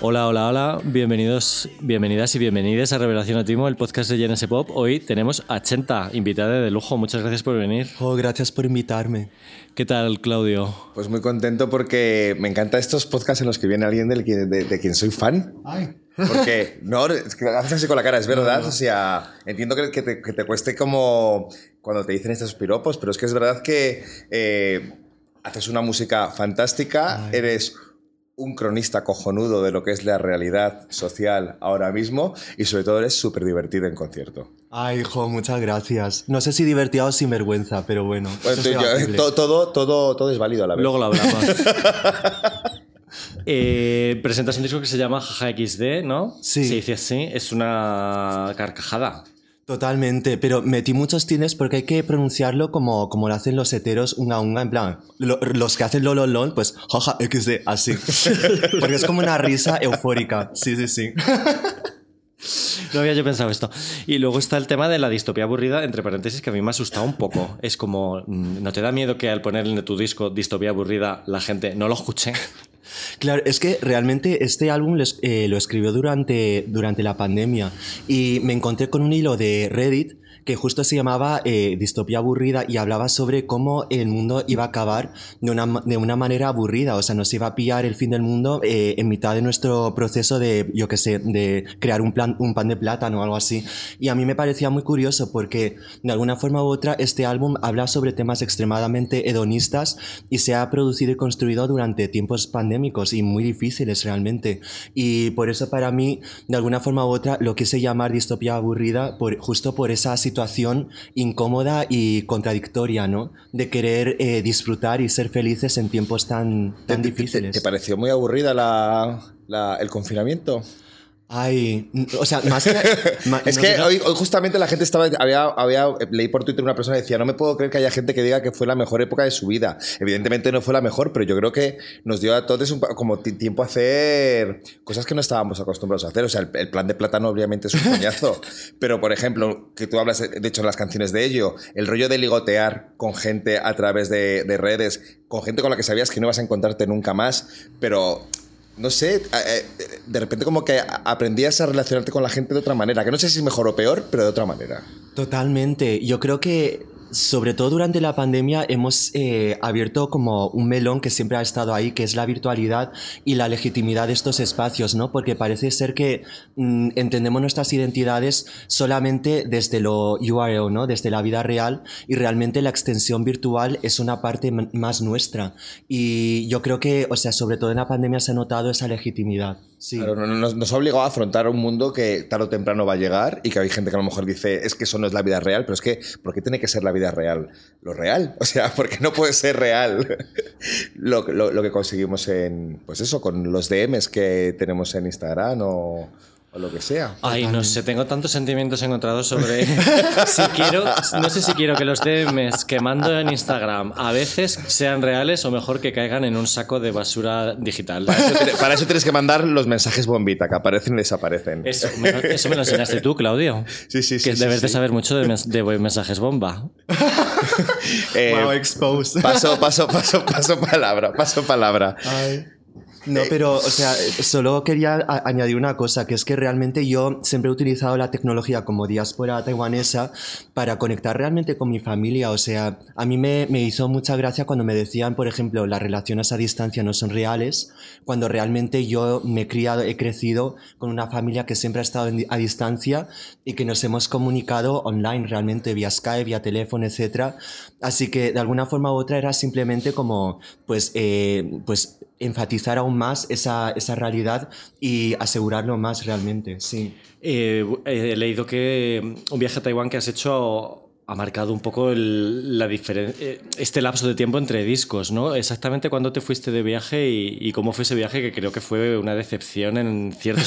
Hola, hola, hola. Bienvenidos, bienvenidas y bienvenidas a Revelación a Timo, el podcast de GNS Pop. Hoy tenemos a Chenta, invitada de lujo. Muchas gracias por venir. Oh, gracias por invitarme. ¿Qué tal, Claudio? Pues muy contento porque me encantan estos podcasts en los que viene alguien del que- de, de quien soy fan. Ay. Porque, no, es que haces así con la cara, es verdad. O sea, entiendo que, que te, que te cueste como cuando te dicen estos piropos, pero es que es verdad que eh, haces una música fantástica, eres un cronista cojonudo de lo que es la realidad social ahora mismo y sobre todo eres súper divertido en concierto. Ay, hijo, muchas gracias. No sé si divertido o sin vergüenza, pero bueno. Bueno, eso es yo- debatible. to- todo, todo, todo es válido a la vez. Luego lo hablamos. Eh, presentas un disco que se llama Jaja XD, ¿no? Sí. Se dice así, es una carcajada. Totalmente, pero metí muchos tines porque hay que pronunciarlo como, como lo hacen los heteros unga unga, en plan, lo- los que hacen lololón, pues jaja XD, así. porque es como una risa eufórica. Sí, sí, sí. No había yo pensado esto. Y luego está el tema de la distopía aburrida, entre paréntesis, que a mí me ha asustado un poco. Es como, mm, ¿no te da miedo que al poner en tu disco distopía aburrida la gente no lo escuche? Claro, es que realmente este álbum eh, lo escribió durante, durante la pandemia y me encontré con un hilo de Reddit que justo se llamaba eh, Distopía aburrida y hablaba sobre cómo el mundo iba a acabar de una, de una manera aburrida, o sea, nos iba a pillar el fin del mundo eh, en mitad de nuestro proceso de, yo qué sé, de crear un, plan, un pan de plátano o algo así. Y a mí me parecía muy curioso porque de alguna forma u otra este álbum habla sobre temas extremadamente hedonistas y se ha producido y construido durante tiempos pandémicos y muy difíciles realmente. Y por eso para mí, de alguna forma u otra, lo quise llamar distopía aburrida por, justo por esa situación incómoda y contradictoria, ¿no? De querer eh, disfrutar y ser felices en tiempos tan, tan ¿Te- te- difíciles. ¿Te, pareció muy aburrida la- la- el confinamiento? Ay, o sea, más que... Es que hoy, hoy justamente la gente estaba. Había, había, leí por Twitter una persona que decía: No me puedo creer que haya gente que diga que fue la mejor época de su vida. Evidentemente no fue la mejor, pero yo creo que nos dio a todos un como ti- tiempo a hacer cosas que no estábamos acostumbrados a hacer. O sea, el, el plan de plátano, obviamente, es un coñazo. pero, por ejemplo, que tú hablas, de hecho, en las canciones de ello, el rollo de ligotear con gente a través de, de redes, con gente con la que sabías que no ibas a encontrarte nunca más, pero no sé, de repente como que aprendías a relacionarte con la gente de otra manera, que no sé si es mejor o peor, pero de otra manera. Totalmente. Yo creo que sobre todo durante la pandemia hemos eh, abierto como un melón que siempre ha estado ahí, que es la virtualidad y la legitimidad de estos espacios, ¿no? Porque parece ser que mm, entendemos nuestras identidades solamente desde lo URL, ¿no? Desde la vida real y realmente la extensión virtual es una parte más nuestra. Y yo creo que, o sea, sobre todo en la pandemia se ha notado esa legitimidad. Sí. Claro, no- no- nos, nos ha obligado a afrontar un mundo que tarde o temprano va a llegar y que hay gente que a lo mejor dice, es que eso no es la vida real, pero es que, ¿por qué tiene que ser la vida real? Lo real, o sea, porque no puede ser real lo, lo- lo que conseguimos en, pues eso, con los DMs que tenemos en Instagram o, o lo que sea. Ay, no sé, tengo tantos sentimientos encontrados sobre si quiero, no sé si quiero que los DMs que mando en Instagram a veces sean reales o mejor que caigan en un saco de basura digital. Para eso, tiene- para eso tienes que mandar los mensajes bombita, que aparecen y desaparecen. Eso me, lo- eso me lo enseñaste tú, Claudio. Sí, sí, sí. Que sí, debes de sí. saber mucho de, de mensajes bomba. Eh, Wow, exposed. paso, paso, paso, paso palabra, paso palabra. Ay. No, pero, o sea, solo quería añadir una cosa, que es que realmente yo siempre he utilizado la tecnología como diáspora taiwanesa para conectar realmente con mi familia. O sea, a mí me, me hizo mucha gracia cuando me decían, por ejemplo, las relaciones a distancia no son reales, cuando realmente yo me he criado, he crecido con una familia que siempre ha estado en a distancia y que nos hemos comunicado online realmente, vía Skype, vía teléfono, etc. Así que de alguna forma u otra era simplemente como, pues, eh, pues enfatizar aún más esa, esa realidad y asegurarlo más realmente, sí. Eh, he leído que un viaje a Taiwán que has hecho ha marcado un poco el- la eh, este lapso de tiempo entre discos, ¿no? Exactamente cuándo te fuiste de viaje y, y cómo fue ese viaje, que creo que fue una decepción en cierto,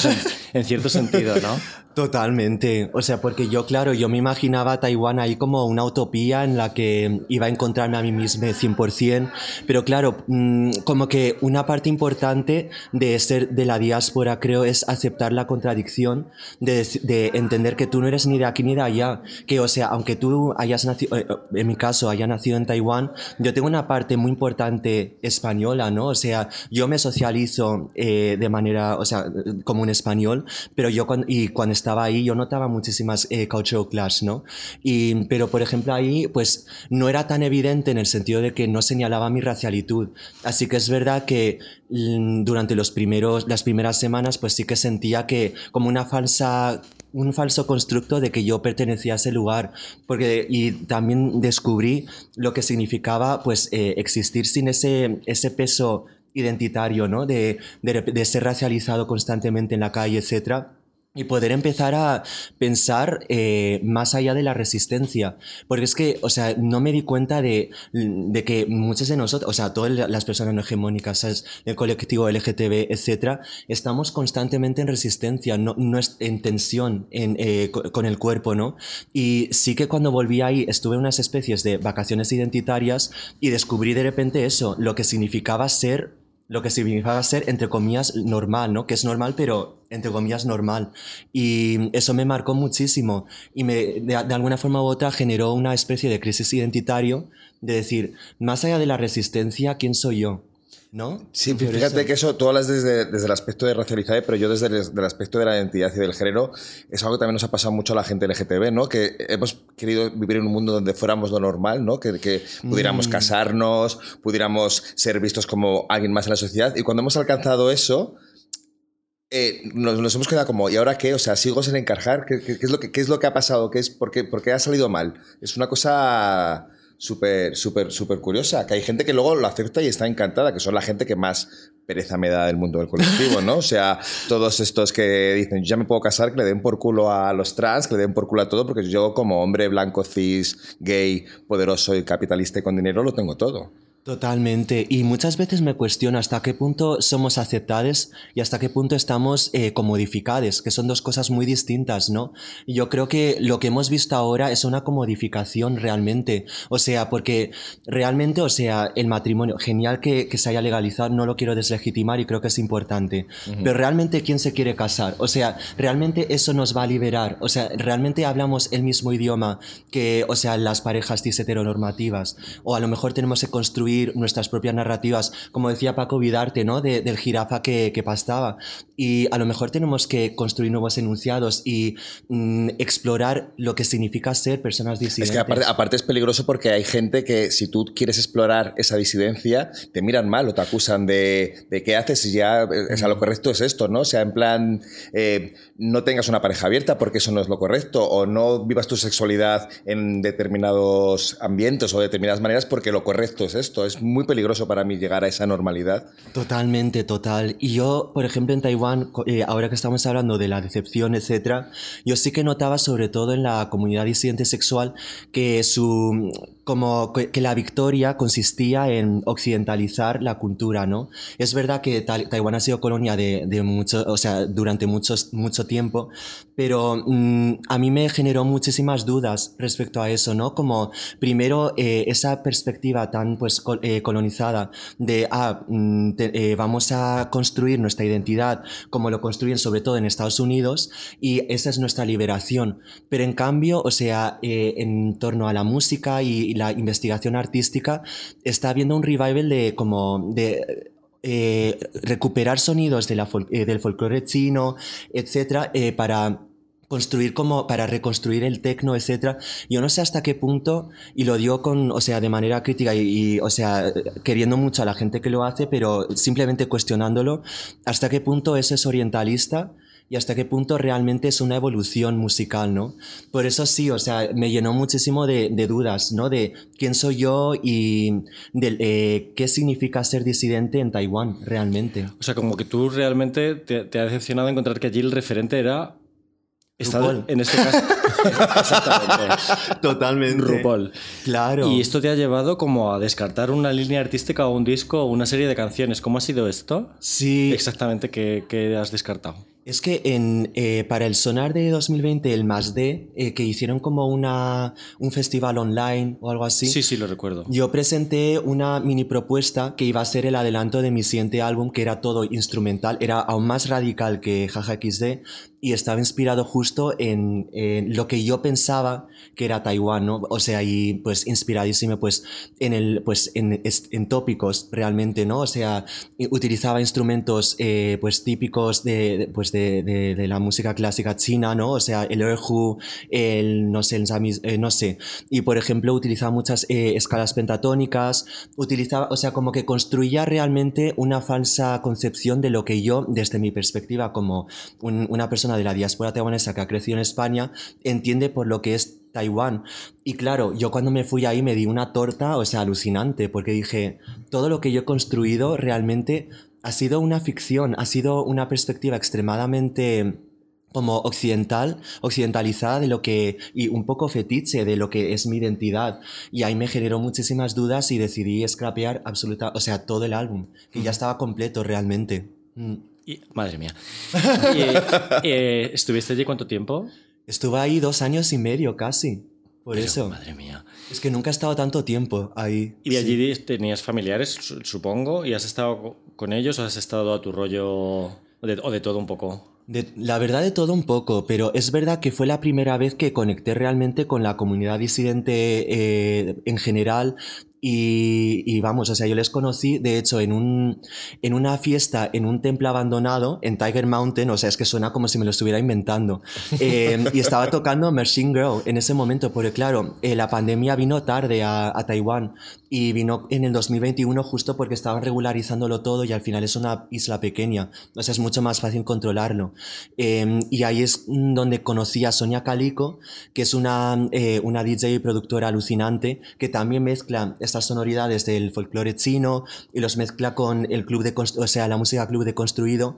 en cierto sentido, ¿no? Totalmente. O sea, porque yo, claro, yo me imaginaba Taiwán ahí como una utopía en la que iba a encontrarme a mí mismo 100%. Pero claro, mm, como que una parte importante de ser de la diáspora, creo, es aceptar la contradicción, de, de entender que tú no eres ni de aquí ni de allá. Que, o sea, aunque tú hayas nacido, eh, en mi caso, haya nacido en Taiwán, yo tengo una parte muy importante española, ¿no? O sea, yo me socializo eh, de manera, o sea, como un español, pero yo cuando, y cuando estaba ahí yo notaba muchísimas eh, cultural clash, ¿no? Y, pero por ejemplo ahí pues no era tan evidente en el sentido de que no señalaba mi racialitud. Así que es verdad que mm, durante los primeros, las primeras semanas pues sí que sentía que como una falsa un falso constructo de que yo pertenecía a ese lugar porque y también descubrí lo que significaba pues eh, existir sin ese ese peso identitario no de, de, de ser racializado constantemente en la calle etcétera y poder empezar a pensar eh, más allá de la resistencia. Porque es que, o sea, no me di cuenta de, de que muchos de nosotros, o sea, todas las personas no hegemónicas, el colectivo LGTB, etcétera, estamos constantemente en resistencia, no, no es en tensión en, eh, con el cuerpo, ¿no? Y sí que cuando volví ahí estuve en unas especies de vacaciones identitarias y descubrí de repente eso, lo que significaba ser lo que significaba ser, entre comillas, normal, ¿no? Que es normal, pero entre comillas, normal. Y eso me marcó muchísimo y me, de, alguna forma u otra generó una especie de crisis identitario de decir, más allá de la resistencia, ¿quién soy yo? ¿No? Sí, fíjate eso. que eso tú hablas desde, desde, el aspecto de racializar, pero yo desde el, desde el, aspecto de la identidad y del género, es algo que también nos ha pasado mucho a la gente LGTB, ¿no? Que hemos querido vivir en un mundo donde fuéramos lo normal, ¿no? Que, que pudiéramos mm. casarnos, pudiéramos ser vistos como alguien más en la sociedad. Y cuando hemos alcanzado eso, eh, nos, nos, hemos quedado como, ¿y ahora qué? O sea, sigo sin encajar. ¿Qué, qué, qué es, lo que, ¿Qué es lo que ha pasado? ¿Qué es, por, qué, ¿Por qué ha salido mal? Es una cosa súper, súper, súper curiosa, que hay gente que luego lo acepta y está encantada, que son la gente que más pereza me da del mundo del colectivo, ¿no? O sea, todos estos que dicen, ya me puedo casar, que le den por culo a los trans, que le den por culo a todo, porque yo como hombre blanco, cis, gay, poderoso y capitalista y con dinero lo tengo todo. Totalmente. Y muchas veces me cuestiono hasta qué punto somos aceptados y hasta qué punto estamos eh, comodificados, que son dos cosas muy distintas, ¿no? Y yo creo que lo que hemos visto ahora es una comodificación realmente. O sea, porque realmente, o sea, el matrimonio, genial que, que se haya legalizado, no lo quiero deslegitimar y creo que es importante. Uh -huh. Pero realmente, ¿quién se quiere casar? O sea, realmente eso nos va a liberar. O sea, realmente hablamos el mismo idioma que, o sea, las parejas cis heteronormativas. O a lo mejor tenemos que construir nuestras propias narrativas, como decía Paco Vidarte, ¿no? De, del jirafa que, que, pastaba. Y a lo mejor tenemos que construir nuevos enunciados y mm, explorar lo que significa ser personas disidentes. Es que aparte, aparte, es peligroso porque hay gente que si tú quieres explorar esa disidencia, te miran mal o te acusan de, de qué haces y ya, o sea, lo correcto es esto, ¿no? O sea, en plan, eh, no tengas una pareja abierta porque eso no es lo correcto o no vivas tu sexualidad en determinados ambientes o de determinadas maneras porque lo correcto es esto es muy peligroso para mí llegar a esa normalidad. Totalmente, total. Y yo, por ejemplo, en Taiwán, eh, ahora que estamos hablando de la decepción, etcétera, yo sí que notaba, sobre todo en la comunidad disidente sexual, que su como que la victoria consistía en occidentalizar la cultura, ¿no? Es verdad que Taiwán ha sido colonia de, de mucho, o sea, durante muchos, mucho tiempo, pero mmm, a mí me generó muchísimas dudas respecto a eso, ¿no? Como primero eh, esa perspectiva tan pues col eh, colonizada de, ah, mmm, te, eh, vamos a construir nuestra identidad como lo construyen sobre todo en Estados Unidos y esa es nuestra liberación, pero en cambio, o sea, eh, en torno a la música y la investigación artística, está habiendo un revival de como eh, recuperar sonidos eh, del folclore chino, etcétera, eh, para construir como para reconstruir el tecno, etcétera. Yo no sé hasta qué punto y lo digo con, o sea, de manera crítica y, y, o sea, queriendo mucho a la gente que lo hace, pero simplemente cuestionándolo, hasta qué punto eso es orientalista y hasta qué punto realmente es una evolución musical, ¿no? Por eso sí, o sea, me llenó muchísimo de, de dudas, ¿no? De quién soy yo y de eh, qué significa ser disidente en Taiwán, realmente. O sea, como que tú realmente te, te ha decepcionado encontrar que allí el referente era RuPaul. en este caso. Exactamente. Totalmente. RuPaul. Claro. Y esto te ha llevado como a descartar una línea artística o un disco o una serie de canciones. ¿Cómo ha sido esto? Sí. Exactamente, ¿qué, qué has descartado? Es que en, eh, para el Sonar de 2020, el Más D, eh, que hicieron como una, un festival online o algo así. Sí, sí, lo recuerdo. Yo presenté una mini propuesta que iba a ser el adelanto de mi siguiente álbum, que era todo instrumental, era aún más radical que Jaja XD, y estaba inspirado justo en, lo que yo pensaba que era Taiwán, ¿no? O sea, y pues inspiradísimo pues en el pues en, en tópicos realmente, ¿no? O sea, utilizaba instrumentos eh, pues típicos de, pues de, de, la música clásica china, ¿no? O sea, el erhu, el no sé, el eh, no sé. Y por ejemplo, utilizaba muchas eh, escalas pentatónicas, utilizaba, o sea, como que construía realmente una falsa concepción de lo que yo desde mi perspectiva como un, una persona de la diáspora taiwanesa que ha crecido en España entiende por lo que es Taiwán. Y claro, yo cuando me fui ahí me di una torta, o sea, alucinante, porque dije, todo lo que yo he construido realmente ha sido una ficción, ha sido una perspectiva extremadamente como occidental, occidentalizada de lo que, y un poco fetiche de lo que es mi identidad. Y ahí me generó muchísimas dudas y decidí scrapear absoluta, o sea, todo el álbum, que ya estaba completo realmente. Mm. Y, madre mía. y, eh, ¿Estuviste allí cuánto tiempo? Estuve ahí dos años y medio casi. Por Pero, eso. Madre mía. Es que nunca he estado tanto tiempo ahí. ¿Y allí sí. tenías familiares, supongo? ¿Y has estado con ellos o has estado a tu rollo de, o de todo un poco? De, la verdad de todo un poco, pero es verdad que fue la primera vez que conecté realmente con la comunidad disidente eh, en general, y, y, vamos, o sea, yo les conocí, de hecho, en, un, en una fiesta en un templo abandonado en Tiger Mountain, o sea, es que suena como si me lo estuviera inventando. Eh, y estaba tocando Machine Girl en ese momento, porque claro, eh, la pandemia vino tarde a, a, Taiwán y vino en el 2021 justo porque estaban regularizándolo todo y al final es una isla pequeña, o sea, es mucho más fácil controlarlo. Eh, y ahí es donde conocí a Sonia Calico, que es una, eh, una DJ y productora alucinante, que también mezcla estas sonoridades del folclore chino y los mezcla con el club de, o sea, la música club de construido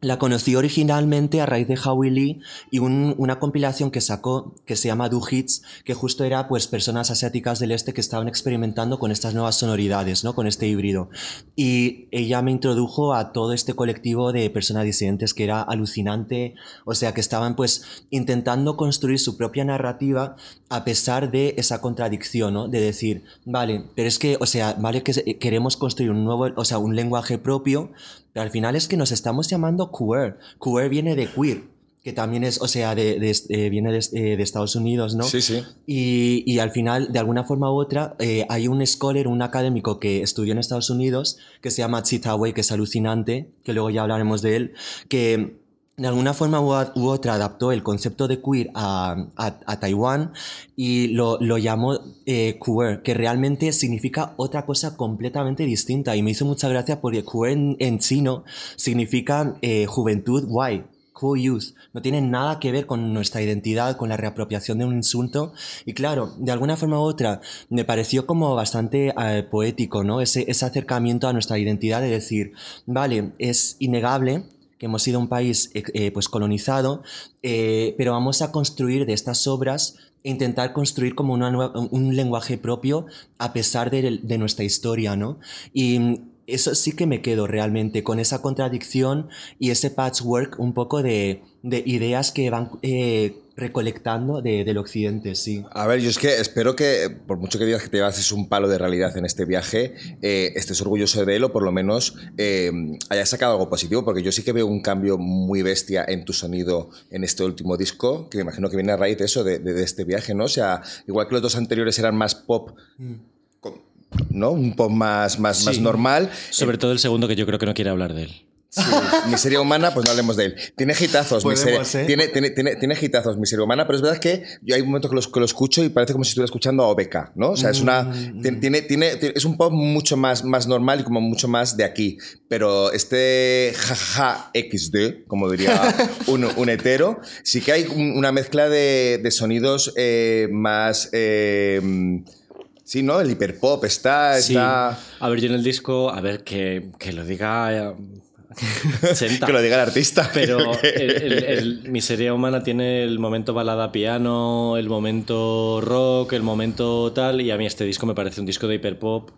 la conocí originalmente a raíz de Howie Lee y un, una compilación que sacó que se llama Do Hits, que justo era pues personas asiáticas del este que estaban experimentando con estas nuevas sonoridades, ¿no? Con este híbrido. Y ella me introdujo a todo este colectivo de personas disidentes que era alucinante, o sea, que estaban pues intentando construir su propia narrativa a pesar de esa contradicción, ¿no? De decir, vale, pero es que, o sea, vale que queremos construir un nuevo, o sea, un lenguaje propio, pero al final es que nos estamos llamando queer. Queer viene de queer, que también es, o sea, de, de, eh, viene de, eh, de, Estados Unidos, ¿no? Sí, sí. Y, y al final, de alguna forma u otra, eh, hay un scholar, un académico que estudió en Estados Unidos, que se llama Chitaway, que es alucinante, que luego ya hablaremos de él, que de alguna forma u, otra adaptó el concepto de queer a, a, a Taiwán y lo, lo llamó eh, queer, que realmente significa otra cosa completamente distinta. Y me hizo mucha gracia porque queer en, chino significa eh, juventud guay. Cool youth. No tiene nada que ver con nuestra identidad, con la reapropiación de un insulto. Y claro, de alguna forma u otra, me pareció como bastante eh, poético, ¿no? Ese, ese acercamiento a nuestra identidad de decir, vale, es innegable que hemos sido un país eh, pues colonizado, eh, pero vamos a construir de estas obras e intentar construir como una nueva, un lenguaje propio a pesar de, de, nuestra historia, ¿no? Y eso sí que me quedo realmente con esa contradicción y ese patchwork un poco de, de ideas que van eh, recolectando de, del occidente, sí. A ver, yo es que espero que, por mucho que digas que te llevases un palo de realidad en este viaje, eh, estés orgulloso de él o por lo menos eh, hayas sacado algo positivo, porque yo sí que veo un cambio muy bestia en tu sonido en este último disco, que me imagino que viene a raíz de eso, de, de, de este viaje, ¿no? O sea, igual que los dos anteriores eran más pop. Mm. Con, ¿no? Un pop más, más, sí. más normal. Sobre todo el segundo, que yo creo que no quiere hablar de él. Sí, miseria humana, pues no hablemos de él. Tiene hitazos, miseria, ¿eh? tiene, tiene, tiene, tiene, hitazos, miseria humana, pero es verdad que yo hay momentos que lo, que lo escucho y parece como si estuviera escuchando a OBK, ¿no? O sea, es una. Mm. Tiene, tiene, es un pop mucho más, más normal y como mucho más de aquí. Pero este jajaja XD, como diría un, un hetero, sí que hay una mezcla de, de sonidos eh, más. Eh, Sí, ¿no? El hiperpop está, sí. está... A ver, yo en el disco, a ver, que, que lo diga... que lo diga el artista. Pero el, el, el, Miseria Humana tiene el momento balada piano, el momento rock, el momento tal, y a mí este disco me parece un disco de hiperpop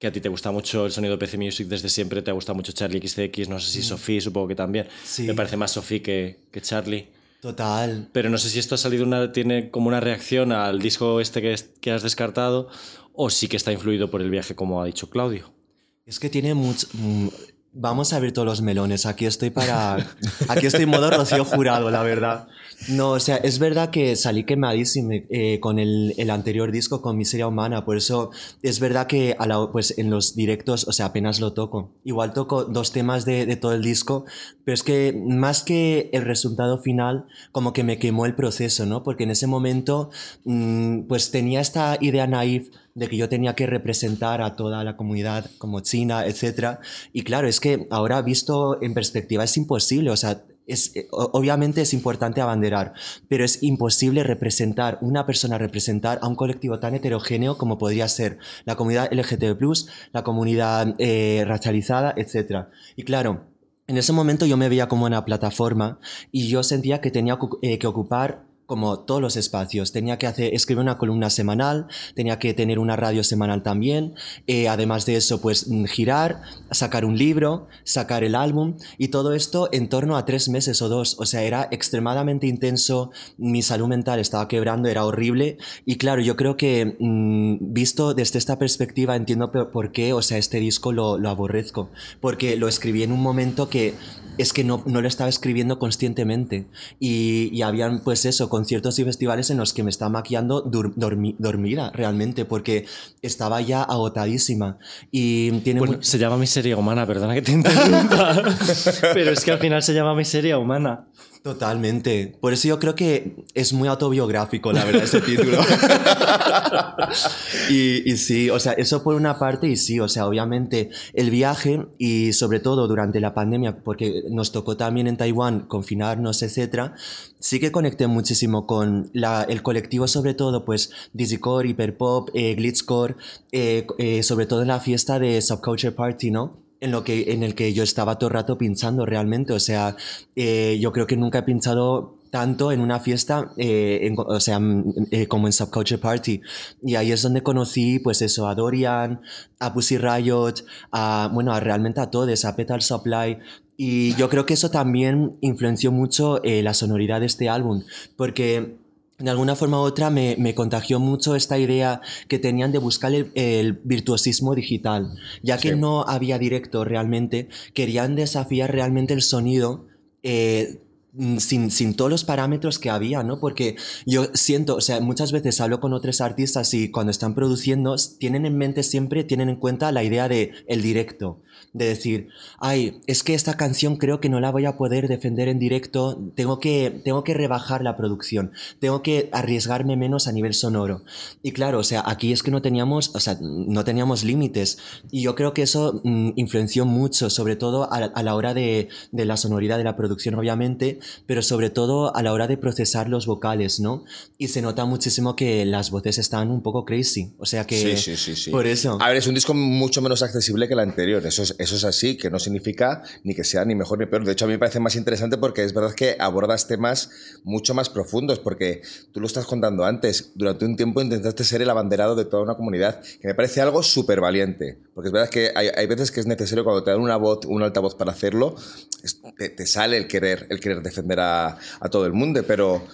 que a ti te gusta mucho el sonido de PC Music desde siempre, te gusta mucho Charlie XCX, no sé si Sophie, supongo que también. Sí. Me parece más Sophie que, que Charlie. Total. Pero no sé si esto ha salido una, tiene como una reacción al disco este que, que has descartado o sí que está influido por el viaje, como ha dicho Claudio. Es que tiene mucho... Vamos a abrir todos los melones. Aquí estoy para... Aquí estoy en modo Rocío Jurado, la verdad. No, o sea, es verdad que salí quemadísimo eh, con el, el anterior disco, con Miseria Humana. Por eso es verdad que a la- pues en los directos, o sea, apenas lo toco. Igual toco dos temas de, de todo el disco, pero es que más que el resultado final, como que me quemó el proceso, ¿no? Porque en ese momento, mm, pues tenía esta idea naif de que yo tenía que representar a toda la comunidad como China, etc. Y claro, es que ahora visto en perspectiva es imposible, o sea, es, eh, obviamente es importante abanderar, pero es imposible representar, una persona representar a un colectivo tan heterogéneo como podría ser la comunidad LGTB+, la comunidad eh, racializada, etc. Y claro, en ese momento yo me veía como una plataforma y yo sentía que tenía ocu- eh, que ocupar como todos los espacios. Tenía que hacer, escribir una columna semanal, tenía que tener una radio semanal también. eh, además de eso, pues mm, girar, sacar un libro, sacar el álbum y todo esto en torno a tres meses o dos. O sea, era extremadamente intenso. Mi salud mental estaba quebrando, era horrible. Y claro, yo creo que mm, visto desde esta perspectiva entiendo por qué, o sea, este disco lo, lo aborrezco. Porque lo escribí en un momento que es que no, no lo estaba escribiendo conscientemente. Y, y habían, pues eso, conciertos y festivales en los que me estaba maquillando dormi- dormida, realmente, porque estaba ya agotadísima. Y tiene Bueno, se llama Miseria Humana, perdona que te interrumpa. Pero es que al final se llama Miseria Humana. Totalmente. Por eso yo creo que es muy autobiográfico, la verdad, ese título. y, y sí, o sea, eso por una parte, y sí, o sea, obviamente el viaje y sobre todo durante la pandemia, porque nos tocó también en Taiwán confinarnos, etcétera, sí que conecté muchísimo con la- el colectivo, sobre todo, pues, Dizzycore, Hyperpop, eh, Glitzcore, eh, eh, sobre todo en la fiesta de Subculture Party, ¿no? En, lo que, en el que yo estaba todo el rato pinchando realmente. O sea, eh, yo creo que nunca he pinchado tanto en una fiesta, eh, en- o sea, mm, eh, como en Subculture Party. Y ahí es donde conocí, pues eso, a Dorian, a Pussy Riot, a, bueno, a, realmente a todos, a Petal Supply. Y yo creo que eso también influenció mucho eh, la sonoridad de este álbum, porque de alguna forma u otra me, me contagió mucho esta idea que tenían de buscar el, el virtuosismo digital. Ya que Sí. no había directo realmente, querían desafiar realmente el sonido. eh, sin, sin todos los parámetros que había, ¿no? Porque yo siento, o sea, muchas veces hablo con otros artistas y cuando están produciendo tienen en mente siempre, tienen en cuenta la idea de el directo, de decir, ay, es que esta canción creo que no la voy a poder defender en directo, tengo que, tengo que rebajar la producción, tengo que arriesgarme menos a nivel sonoro. Y claro, o sea, aquí es que no teníamos, o sea, no teníamos límites. Y yo creo que eso mm, influenció mucho, sobre todo a, a la hora de, de la sonoridad de la producción, obviamente, pero sobre todo a la hora de procesar los vocales, ¿no? Y se nota muchísimo que las voces están un poco crazy. O sea que... Sí, sí, sí. Por eso. A ver, es un disco mucho menos accesible que el anterior. Eso es, eso es así, que no significa ni que sea ni mejor ni peor. De hecho, a mí me parece más interesante porque es verdad que abordas temas mucho más profundos, porque tú lo estás contando antes. Durante un tiempo intentaste ser el abanderado de toda una comunidad, que me parece algo súper valiente. Porque es verdad que hay, hay veces que es necesario cuando te dan una voz, un altavoz para hacerlo, te sale el querer, el querer defender a, a todo el mundo, pero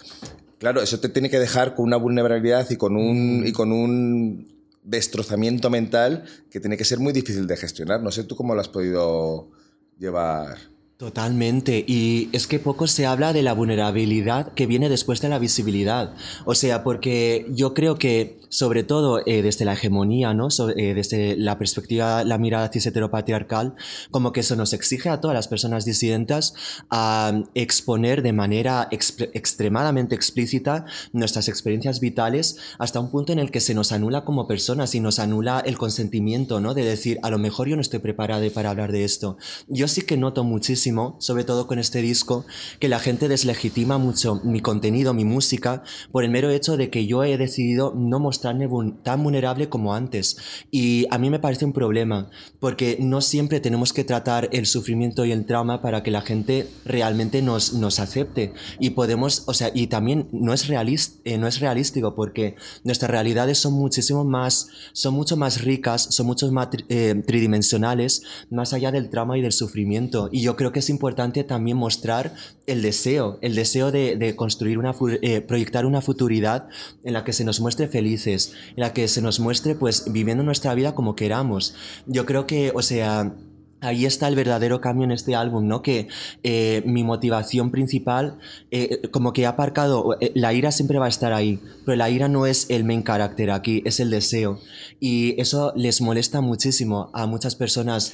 Claro, eso te tiene que dejar con una vulnerabilidad y con un, y con un destrozamiento mental que tiene que ser muy difícil de gestionar. No sé tú cómo lo has podido llevar. Totalmente. Y es que poco se habla de la vulnerabilidad que viene después de la visibilidad. O sea, porque yo creo que, sobre todo eh, desde la hegemonía, ¿no? So- eh, desde la perspectiva, la mirada cis heteropatriarcal, como que eso nos exige a todas las personas disidentas a exponer de manera exp- extremadamente explícita nuestras experiencias vitales hasta un punto en el que se nos anula como personas y nos anula el consentimiento, ¿no? De decir, a lo mejor yo no estoy preparada para hablar de esto. Yo sí que noto muchísimo muchísimo, sobre todo con este disco, que la gente deslegitima mucho mi contenido, mi música, por el mero hecho de que yo he decidido no mostrarme tan vulnerable como antes. Y a mí me parece un problema, porque no siempre tenemos que tratar el sufrimiento y el trauma para que la gente realmente nos, nos acepte. Y podemos, o sea, y también no es, realista, eh, no es realístico, porque nuestras realidades son muchísimo más, son mucho más ricas, son mucho más eh, tridimensionales, más allá del trauma y del sufrimiento. Y yo creo que es importante también mostrar el deseo, el deseo de, construir una, eh, proyectar una futuridad en la que se nos muestre felices, en la que se nos muestre pues viviendo nuestra vida como queramos. Yo creo que, o sea, Ahí está el verdadero cambio en este álbum, ¿no? Que eh, mi motivación principal, eh, como que he aparcado, eh, la ira siempre va a estar ahí, pero la ira no es el main character aquí, es el deseo. Y eso les molesta muchísimo a muchas personas,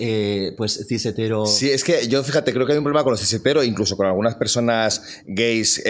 pues, cis hetero. Sí, es que yo, fíjate, creo que hay un problema con los cis hetero, incluso con algunas personas gays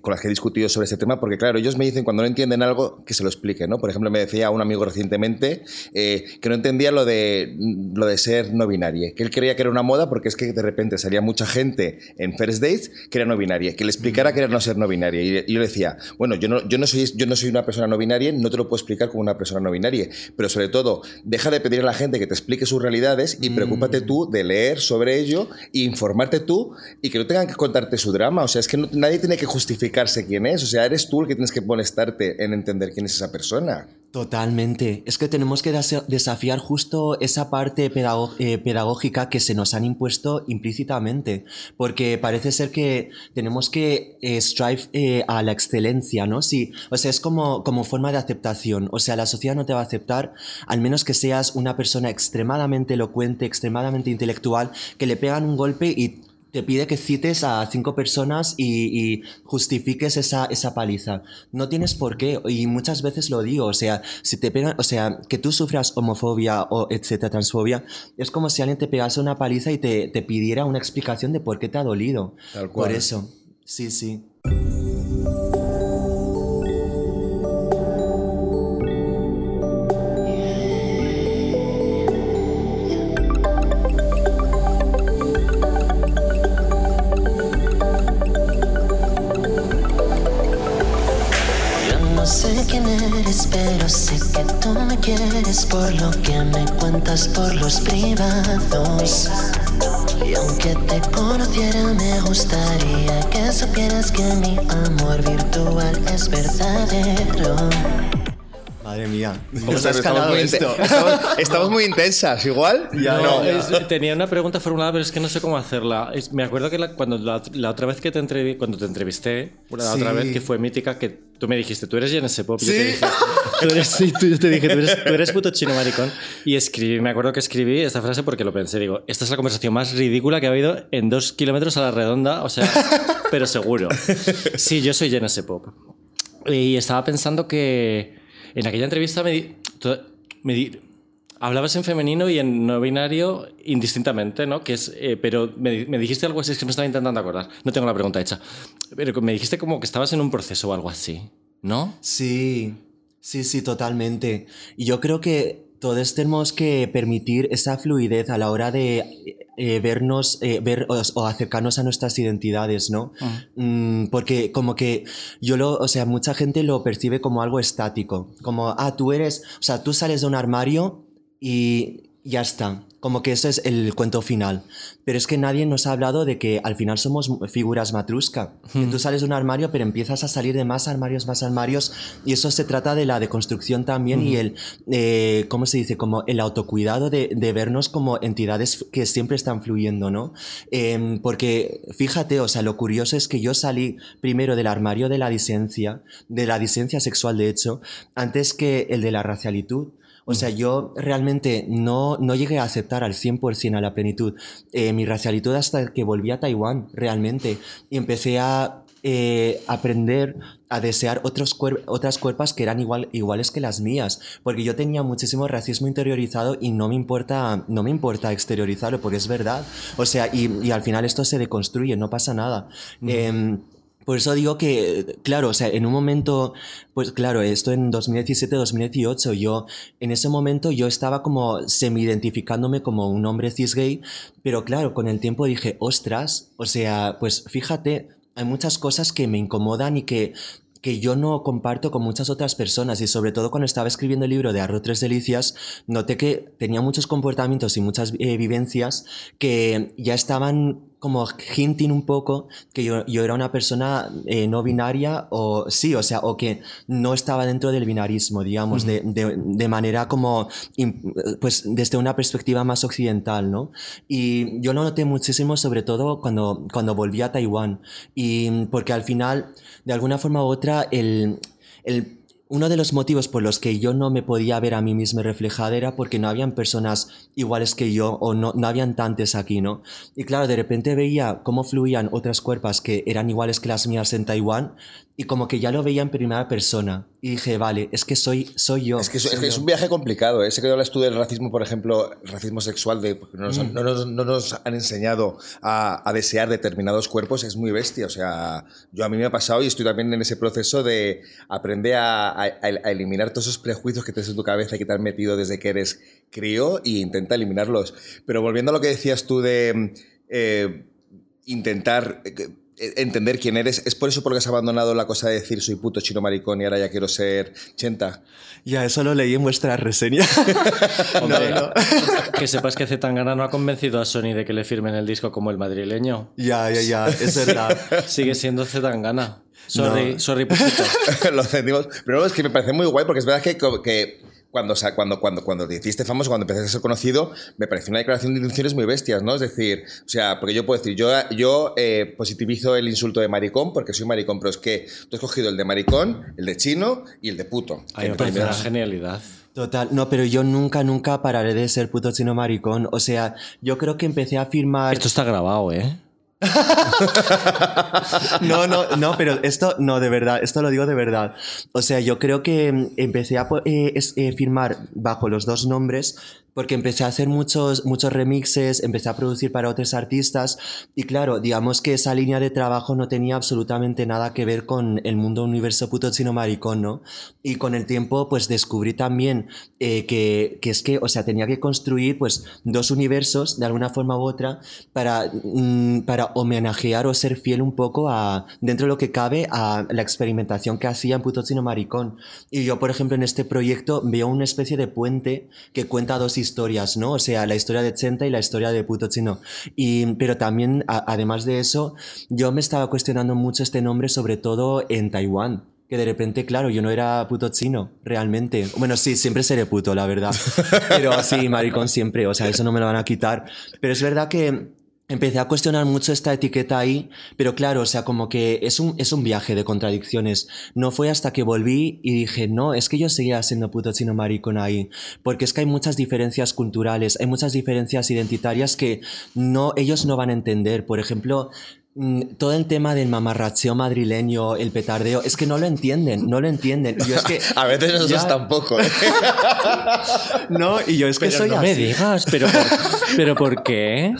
con las que he discutido sobre este tema, porque claro, ellos me dicen cuando no entienden algo, que se lo explique, ¿no? Por ejemplo, me decía un amigo recientemente que no entendía lo de, lo de ser no binario que él creía que era una moda porque es que de repente salía mucha gente en First Dates que era no binaria, que le explicara que era no ser no binaria. Y, yo le decía, bueno, yo no, yo, no soy, yo no soy una persona no binaria, no te lo puedo explicar como una persona no binaria, pero sobre todo, deja de pedir a la gente que te explique sus realidades y preocúpate mm. tú de leer sobre ello e informarte tú y que no tengan que contarte su drama. O sea, es que nadie tiene que justificarse quién es. O sea, eres tú el que tienes que molestarte en entender quién es esa persona. Totalmente. Es que tenemos que desafiar justo esa parte eh, pedagógica que se nos han impuesto implícitamente, porque parece ser que tenemos que eh, strive eh, a la excelencia, ¿no? Sí, o sea, es como, como forma de aceptación. O sea, la sociedad no te va a aceptar al menos que seas una persona extremadamente elocuente, extremadamente intelectual, que le pegan un golpe y te pide que cites a cinco personas y, justifiques esa, esa, paliza. No tienes por qué, y muchas veces lo digo, o sea, si te pegan, o sea, que tú sufras homofobia o etcétera, transfobia, es como si alguien te pegase una paliza y te, te pidiera una explicación de por qué te ha dolido. Tal cual. Por eso, sí, sí. Por los privados. Y aunque te conociera, me gustaría que supieras que mi amor virtual es verdadero. Madre mía, ¿cómo has estamos, muy esto? Estamos, muy intensas, igual. no, tenía una pregunta formulada, pero es que no sé cómo hacerla. me acuerdo que cuando la, otra vez que te, cuando te entrevisté, la otra vez que fue mítica, que tú me dijiste, tú eres Genesis Pop. ¿Sí? Yo te dije, tú eres, te dije, tú eres, puto chino maricón. Y escribí, me acuerdo que escribí esta frase porque lo pensé. Digo, esta es la conversación más ridícula que ha habido en dos kilómetros a la redonda, o sea, pero seguro. Sí, yo soy Genesis Pop. Y estaba pensando que en aquella entrevista me, me hablabas en femenino y en no binario indistintamente, ¿no? Que es, eh, pero me, dijiste algo así, es que me estaba intentando acordar. No tengo la pregunta hecha. Pero me dijiste como que estabas en un proceso o algo así, ¿no? Sí, sí, sí, totalmente. Y yo creo que todos tenemos que permitir esa fluidez a la hora de eh, vernos, eh, ver o, acercarnos a nuestras identidades, ¿no? Ah. Mm, porque como que yo lo, o sea, mucha gente lo percibe como algo estático, como, ah, tú eres, o sea, tú sales de un armario y ya está. Como que ese es el cuento final. Pero es que nadie nos ha hablado de que al final somos figuras matruska. tú sales de un armario, pero empiezas a salir de más armarios, más armarios. Y eso se trata de la deconstrucción también y el, eh, ¿cómo se dice? Como el autocuidado de, de, vernos como entidades que siempre están fluyendo, ¿no? Em, porque fíjate, o sea, lo curioso es que yo salí primero del armario de la disidencia, de la disidencia sexual, de hecho, antes que el de la racialitud. O sea, yo realmente no, no llegué a aceptar al 100% a la plenitud eh, mi racialidad hasta que volví a Taiwán, realmente. Y empecé a eh, aprender a desear otros otras cuerpas que eran igual, iguales que las mías, porque yo tenía muchísimo racismo interiorizado y no me importa, no me importa exteriorizarlo, porque es verdad. O sea, y, y al final esto se deconstruye, no pasa nada Por eso digo que, claro, o sea, en un momento, pues claro, esto en 2017-2018, yo, en ese momento yo estaba como semi-identificándome como un hombre cis gay, pero claro, con el tiempo dije, ostras, o sea, pues fíjate, hay muchas cosas que me incomodan y que que yo no comparto con muchas otras personas y sobre todo cuando estaba escribiendo el libro de Arroz Tres Delicias, noté que tenía muchos comportamientos y muchas eh, vivencias que ya estaban como hinting un poco que yo, yo era una persona eh, no binaria o sí, o sea, o que no estaba dentro del binarismo, digamos, de, de, de, manera como, pues desde una perspectiva más occidental, ¿no? Y yo lo noté muchísimo, sobre todo cuando, cuando volví a Taiwán, y porque al final, de alguna forma u otra, el, el uno de los motivos por los que yo no me podía ver a mí mismo reflejada era porque no habían personas iguales que yo o no, no habían tantas aquí, ¿no? Y claro, de repente veía cómo fluían otras cuerpos que eran iguales que las mías en Taiwán y como que ya lo veía en primera persona. Y dije, vale, es que soy, soy yo. Es que, soy es, un viaje complicado. Ese ¿eh? que hablas tú del racismo, por ejemplo, racismo sexual, de, no, nos, mm. no, nos, no, nos, han enseñado a, a, desear determinados cuerpos, es muy bestia. O sea, yo a mí me ha pasado y estoy también en ese proceso de aprender a, a, a eliminar todos esos prejuicios que tienes en tu cabeza y que te han metido desde que eres crío e intenta eliminarlos. Pero volviendo a lo que decías tú de eh, intentar entender quién eres. ¿Es por eso porque has abandonado la cosa de decir soy puto chino maricón y ahora ya quiero ser chenta? Ya, eso lo leí en vuestra reseña. Hombre, no, no. que sepas que Zetangana no ha convencido a Sony de que le firmen el disco como el madrileño. Ya, ya, ya, es verdad. Sigue siendo Zetangana. Sorry, no. sorry, lo sentimos. Pero es que me parece muy guay porque es verdad que, que cuando, o sea, cuando, cuando, cuando te hiciste famoso, cuando empezaste a ser conocido, me pareció una declaración de intenciones muy bestias, ¿no? Es decir, o sea, porque yo puedo decir, yo, yo eh, positivizo el insulto de maricón porque soy maricón, pero es que tú has cogido el de maricón, el de chino y el de puto. Ay, me parece una genialidad. Total, no, pero yo nunca, nunca pararé de ser puto chino maricón. O sea, yo creo que empecé a afirmar. Esto está grabado, ¿eh? no, no, no, pero esto no, de verdad, esto lo digo de verdad. O sea, yo creo que empecé a eh, eh, firmar bajo los dos nombres porque empecé a hacer muchos, muchos remixes, empecé a producir para otros artistas y claro, digamos que esa línea de trabajo no tenía absolutamente nada que ver con el mundo universo puto chino maricón, ¿no? Y con el tiempo pues descubrí también eh, que, que, es que, o sea, tenía que construir pues dos universos de alguna forma u otra para, mm, para homenajear o ser fiel un poco a, dentro de lo que cabe, a la experimentación que hacía en puto chino maricón. Y yo, por ejemplo, en este proyecto veo una especie de puente que cuenta dos historias, ¿no? O sea, la historia de Chenta y la historia de Puto Chino. Y, pero también, a, además de eso, yo me estaba cuestionando mucho este nombre, sobre todo en Taiwán. Que de repente, claro, yo no era puto chino, realmente. Bueno, sí, siempre seré puto, la verdad. Pero sí, maricón siempre, o sea, eso no me lo van a quitar. Pero es verdad que empecé a cuestionar mucho esta etiqueta ahí, pero claro, o sea, como que es un, es un viaje de contradicciones. No fue hasta que volví y dije, no, es que yo seguía siendo puto chino maricón ahí, porque es que hay muchas diferencias culturales, hay muchas diferencias identitarias que no, ellos no van a entender. Por ejemplo, todo el tema del mamarracheo madrileño, el petardeo, es que no lo entienden, no lo entienden. Yo es que, a veces nosotros ya... tampoco. ¿eh? no, y yo es que pero soy no así. me digas, pero ¿por, pero ¿por qué?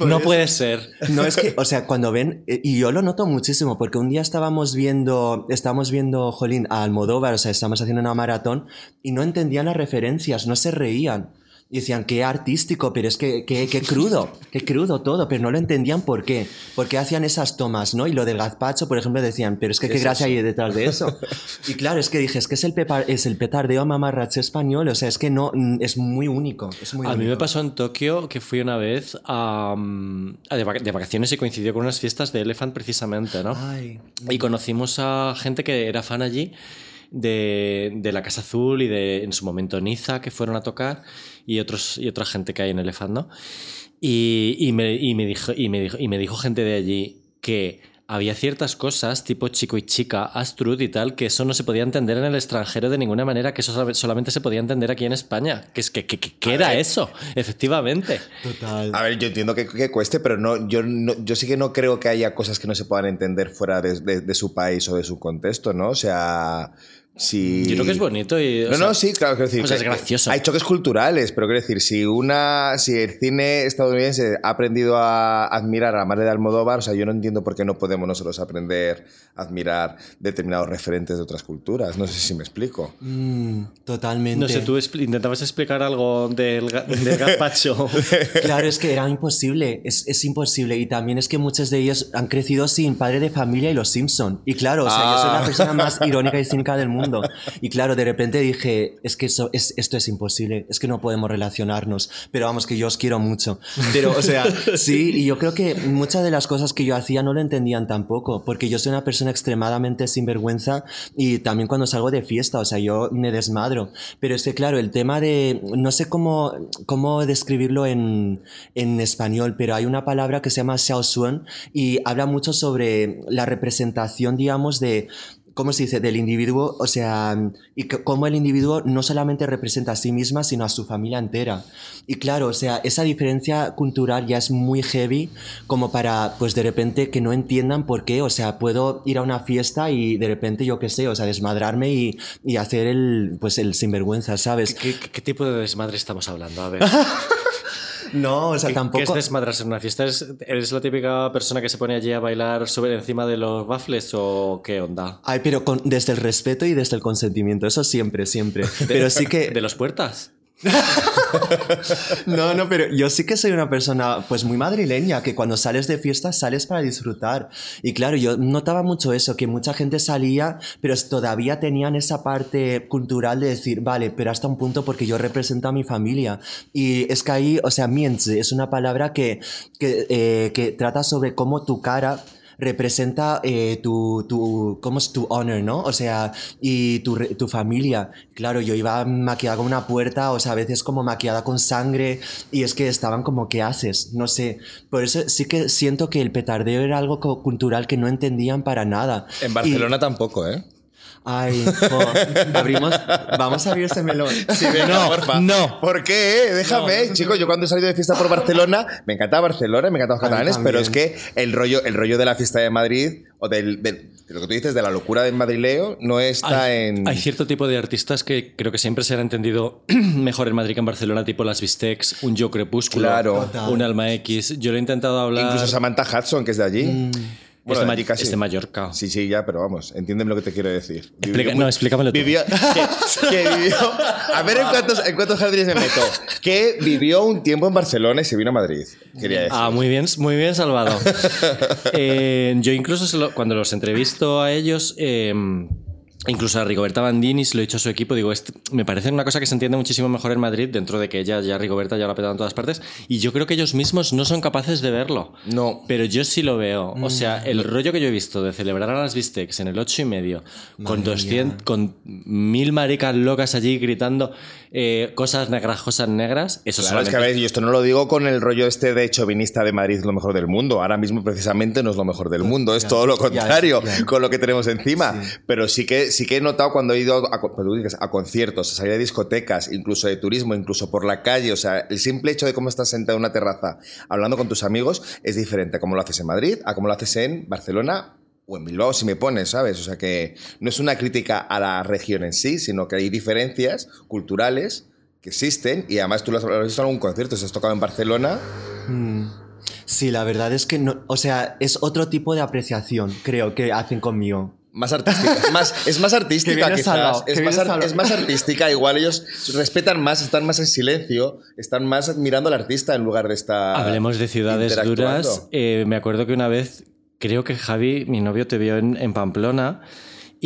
No puede ser. No es que, o sea, cuando ven, y yo lo noto muchísimo, porque un día estábamos viendo, estábamos viendo, Jolín, a Almodóvar, o sea, estábamos haciendo una maratón y no entendían las referencias, no se reían. Y decían, qué artístico, pero es que, qué, qué crudo, qué crudo todo, pero no lo entendían por qué. ¿Por qué hacían esas tomas, no? Y lo del gazpacho, por ejemplo, decían, pero es que qué, qué gracia hay detrás de eso. y claro, es que dije, es que es el, pepar, es el petardeo mamarrache español, o sea, es que no, es muy único. Es muy a único. mí me pasó en Tokio que fui una vez a, a de, de, vacaciones y coincidió con unas fiestas de Elephant precisamente, ¿no? Ay. Y conocimos a gente que era fan allí. De, de, la Casa Azul y de en su momento Niza que fueron a tocar y, otros, y otra gente que hay en Elefant, ¿no? Y, y, me, y, me dijo, y, me dijo, y me dijo gente de allí que había ciertas cosas, tipo chico y chica, Astrud y tal, que eso no se podía entender en el extranjero de ninguna manera, que eso solamente se podía entender aquí en España. Que es que, que, que era ver. eso, efectivamente. Total. A ver, yo entiendo que, que cueste, pero no yo, no, yo sí que no creo que haya cosas que no se puedan entender fuera de, de, de su país o de su contexto, ¿no? O sea si... Yo creo que es bonito y... o No, sea, no, sí, claro, quiero decir. o sea, que- es gracioso. Hay choques culturales, pero quiero decir, si una, si el cine estadounidense ha aprendido a admirar a la madre de Almodóvar, o sea, yo no entiendo por qué no podemos nosotros aprender a admirar determinados referentes de otras culturas. No sé si me explico. Mm, totalmente. No sé, tú intentabas explicar algo del, ga- del gazpacho. Claro, es que era imposible, es, es imposible. Y también es que muchos de ellos han crecido sin padre de familia y los Simpson. Y claro, o sea, yo soy Ah. la persona más irónica y cínica del mundo. Y claro, de repente dije, es que eso, es, esto es imposible, es que no podemos relacionarnos. Pero vamos, que yo os quiero mucho. Pero, o sea, sí, y yo creo que muchas de las cosas que yo hacía no lo entendían tampoco, porque yo soy una persona extremadamente sinvergüenza y también cuando salgo de fiesta, o sea, yo me desmadro. Pero es que, claro, el tema de, no sé cómo, cómo describirlo en, en español, pero hay una palabra que se llama Xiaosuan y habla mucho sobre la representación, digamos, de ¿cómo se dice? Del individuo, o sea, y cómo el individuo no solamente representa a sí misma, sino a su familia entera. Y claro, o sea, esa diferencia cultural ya es muy heavy como para, pues de repente, que no entiendan por qué, o sea, puedo ir a una fiesta y de repente, yo qué sé, o sea, desmadrarme y, y hacer el, pues el sinvergüenza, ¿sabes? ¿Qué, qué- qué tipo de desmadre estamos hablando? A ver. No, o sea, ¿Qué, tampoco... qué es desmadrarse en una fiesta? ¿Eres, eres la típica persona que se pone allí a bailar sobre encima de los baffles o qué onda? Ay, pero con- desde el respeto y desde el consentimiento, eso siempre, siempre. Pero sí que... ¿De los puertas? No, no, pero yo sí que soy una persona pues muy madrileña, que cuando sales de fiesta sales para disfrutar. Y claro, yo notaba mucho eso, que mucha gente salía, pero todavía tenían esa parte cultural de decir, vale, pero hasta un punto porque yo represento a mi familia. Y es que ahí, o sea, miense es una palabra que, que, eh, que trata sobre cómo tu cara representa eh, tu, tu, ¿cómo es tu honor, no? O sea, y tu, tu familia. Claro, yo iba maquillada con una puerta, o sea, a veces como maquillada con sangre, y es que estaban como, ¿qué haces? No sé. Por eso sí que siento que el petardeo era algo cultural que no entendían para nada. En Y- Barcelona tampoco, ¿eh? Ay, abrimos, vamos a abrir ese melón. Sí, venga, No, porfa. no. ¿Por qué? Déjame, chicos. Yo cuando he salido de fiesta por Barcelona, me encanta Barcelona, me encantan los catalanes, pero es que el rollo, el rollo de la fiesta de Madrid, o del, del- de lo que tú dices, de la locura del madrileo, no está hay, en. hay cierto tipo de artistas que creo que siempre se han entendido mejor en Madrid que en Barcelona, tipo las Bistecs, un Yo Crepúsculo, Claro. Un Alma X. Yo lo he intentado hablar. Incluso Samantha Hudson, que es de allí. es, de de Ma- allí casi. es de Mallorca. Sí, sí, ya, pero vamos, entiéndeme lo que te quiero decir. Explica- Vivió- no, explícamelo tú. Vivió, que, que vivió. A ver en cuántos, en cuántos jardines me meto. Que vivió un tiempo en Barcelona y se vino a Madrid. Quería decir. Ah, muy bien, muy bien salvado. Eh, yo incluso lo- cuando los entrevisto a ellos, eh, incluso a Rigoberta Bandini, se lo he dicho a su equipo, digo, "Este- me parece una cosa que se entiende muchísimo mejor en Madrid, dentro de que ella, ya Rigoberta, ya lo ha petado en todas partes, y yo creo que ellos mismos no son capaces de verlo. No. Pero yo sí lo veo. O sea, el rollo que yo he visto de celebrar a las Bistecs en el 8 y medio, con 200, con mil maricas locas allí gritando eh, cosas negras, cosas negras, eso Claro, es que a solamente- ver, y esto no lo digo con el rollo este de chauvinista de Madrid lo mejor del mundo. Ahora mismo precisamente no es lo mejor del mundo, es ya, todo lo ya, contrario ya. con lo que tenemos encima. Sí. Pero sí que, sí que he notado cuando he ido a, dices, a conciertos, a salir de discotecas, incluso de turismo, incluso por la calle, o sea, el simple hecho de cómo estás sentado en una terraza hablando con tus amigos es diferente a cómo lo haces en Madrid, a cómo lo haces en Barcelona o en Bilbao si me pones, ¿sabes? O sea que no es una crítica a la región en sí, sino que hay diferencias culturales que existen y además tú lo has, lo has visto en algún concierto, si has tocado en Barcelona, Mm. Sí, la verdad es que no, o sea, es otro tipo de apreciación, creo, que hacen conmigo. más artística, más, es más artística quizás, salvado, es, más ar- es más artística, igual ellos respetan más, están más en silencio, están más admirando al artista en lugar de estar Hablemos de ciudades duras. Eh, me acuerdo que una vez, creo que Javi, mi novio, te vio en, en Pamplona.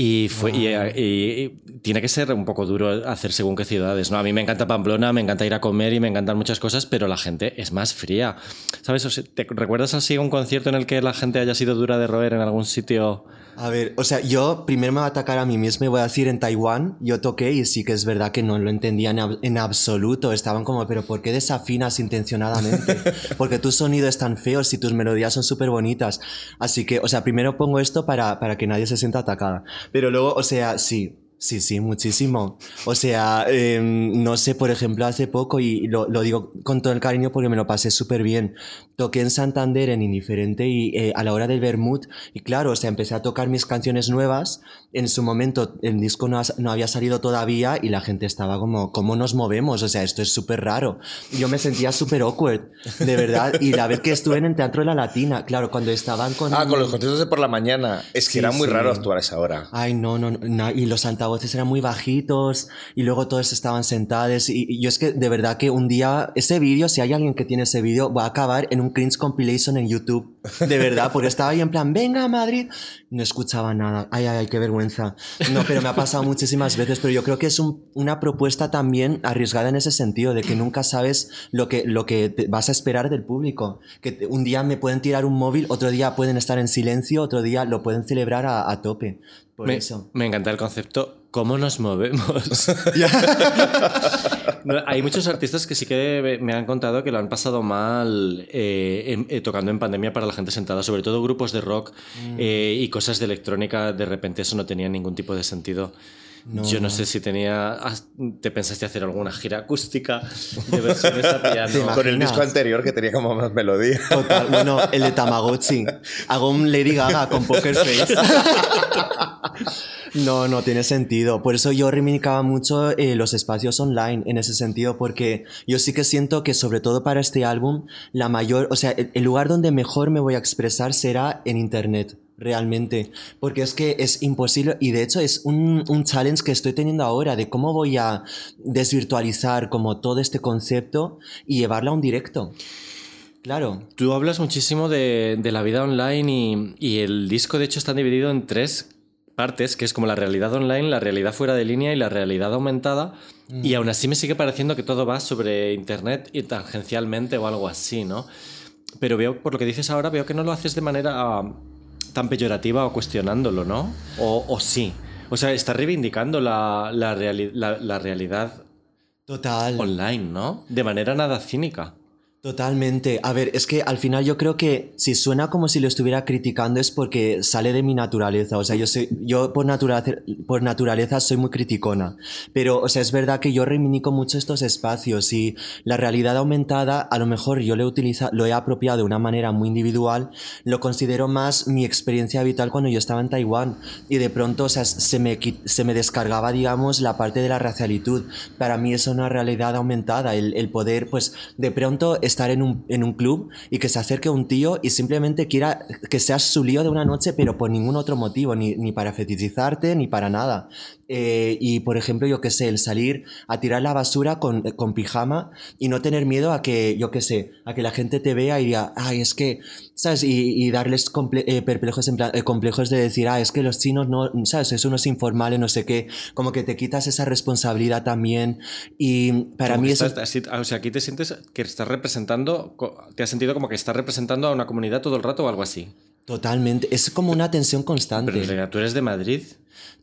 Y, fue, y, y- y tiene que ser un poco duro hacer según qué ciudades. ¿no? A mí me encanta Pamplona, me encanta ir a comer y me encantan muchas cosas, pero la gente es más fría. ¿Sabes? O sea, ¿Te recuerdas así un concierto en el que la gente haya sido dura de roer en algún sitio? A ver, o sea, yo primero me voy a atacar a mí mismo y voy a decir en Taiwán, yo toqué y sí que es verdad que no lo entendía en, en absoluto. Estaban como, pero ¿por qué desafinas intencionadamente? Porque tus sonidos están feos y tus melodías son súper bonitas. Así que, o sea, primero pongo esto para, para que nadie se sienta atacada. Pero luego, o sea, sí. Sí, sí, muchísimo. O sea, em, no sé, por ejemplo, hace poco, y lo, lo digo con todo el cariño porque me lo pasé súper bien, toqué en Santander en Indiferente y eh, a la hora del Bermud, y claro, o sea, empecé a tocar mis canciones nuevas, en su momento el disco no, has- no había salido todavía y la gente estaba como, ¿cómo nos movemos? O sea, esto es súper raro. Yo me sentía súper awkward, de verdad, y la vez que estuve en el Teatro de la Latina, claro, cuando estaban con... Ah, con los conciertos de por la mañana. Es que Sí, era muy sí. raro actuar a esa hora. Ay, no, no, no, y los altavoces eran muy bajitos y luego todos estaban sentados y, y yo es que de verdad que un día ese vídeo, si hay alguien que tiene ese vídeo, va a acabar en un cringe compilation en YouTube, de verdad, porque estaba ahí en plan, venga a Madrid, no escuchaba nada, ay, ay, ay, qué vergüenza. No, pero me ha pasado muchísimas veces, pero yo creo que es un- una propuesta también arriesgada en ese sentido, de que nunca sabes lo que, lo que te vas a esperar del público, que te- un día me pueden tirar un móvil, otro día pueden estar en silencio, otro día lo pueden celebrar a, a tope. Por me, eso. me encanta el concepto. ¿Cómo nos movemos? No, hay muchos artistas que sí que me han contado que lo han pasado mal eh, en- eh, tocando en pandemia para la gente sentada, sobre todo grupos de rock eh, y cosas de electrónica. De repente eso no tenía ningún tipo de sentido. Yo no sé si tenía. ¿Te pensaste hacer alguna gira acústica de versiones a ¿Te piano? Con el disco anterior que tenía como más melodía. Total, bueno, el de Tamagotchi. Hago un Lady Gaga con Poker Face. No, no tiene sentido. Por eso yo reivindicaba mucho eh, los espacios online en ese sentido, porque yo sí que siento que sobre todo para este álbum, la mayor, o sea, el, lugar donde mejor me voy a expresar será en Internet. Realmente, porque es que es imposible y de hecho es un, un challenge que estoy teniendo ahora de cómo voy a desvirtualizar como todo este concepto y llevarlo a un directo. Claro, Tú hablas muchísimo de, de la vida online y, y el disco de hecho está dividido en tres partes, que es como la realidad online, la realidad fuera de línea y la realidad aumentada. Y aún así me sigue pareciendo que todo va sobre internet y tangencialmente o algo así, ¿no? Pero veo, por lo que dices ahora, veo que no lo haces de manera ah, tan peyorativa o cuestionándolo, ¿no? O, o sí. O sea, estás reivindicando la, la reali- la- la realidad total. online, ¿no? De manera nada cínica. Totalmente. A ver, es que al final yo creo que si suena como si lo estuviera criticando es porque sale de mi naturaleza. O sea, yo soy, yo por naturaleza, por naturaleza soy muy criticona. Pero, o sea, es verdad que yo reivindico mucho estos espacios y la realidad aumentada, a lo mejor yo lo he utilizado, lo he apropiado de una manera muy individual. Lo considero más mi experiencia vital cuando yo estaba en Taiwán. Y de pronto, o sea, se me, se me descargaba, digamos, la parte de la racialitud. Para mí es una realidad aumentada. El, el poder, pues, de pronto estar en un, en un club y que se acerque un tío y simplemente quiera que seas su lío de una noche, pero por ningún otro motivo, ni, ni para fetichizarte, ni para nada. Eh, y por ejemplo, yo qué sé, el salir a tirar la basura con, con pijama y no tener miedo a que, yo qué sé, a que la gente te vea y diga, ay, es que, ¿sabes? Y, y darles comple- eh, perplejos, en plan- eh, complejos de decir, ah, es que los chinos no, ¿sabes? Es unos informales, no sé qué. Como que te quitas esa responsabilidad también. Y para Como mí eso. estás- así- o sea, aquí te sientes que estás representando, te has sentido como que estás representando a una comunidad todo el rato o algo así. Totalmente. Es como una tensión constante. Pero en realidad, tú eres de Madrid,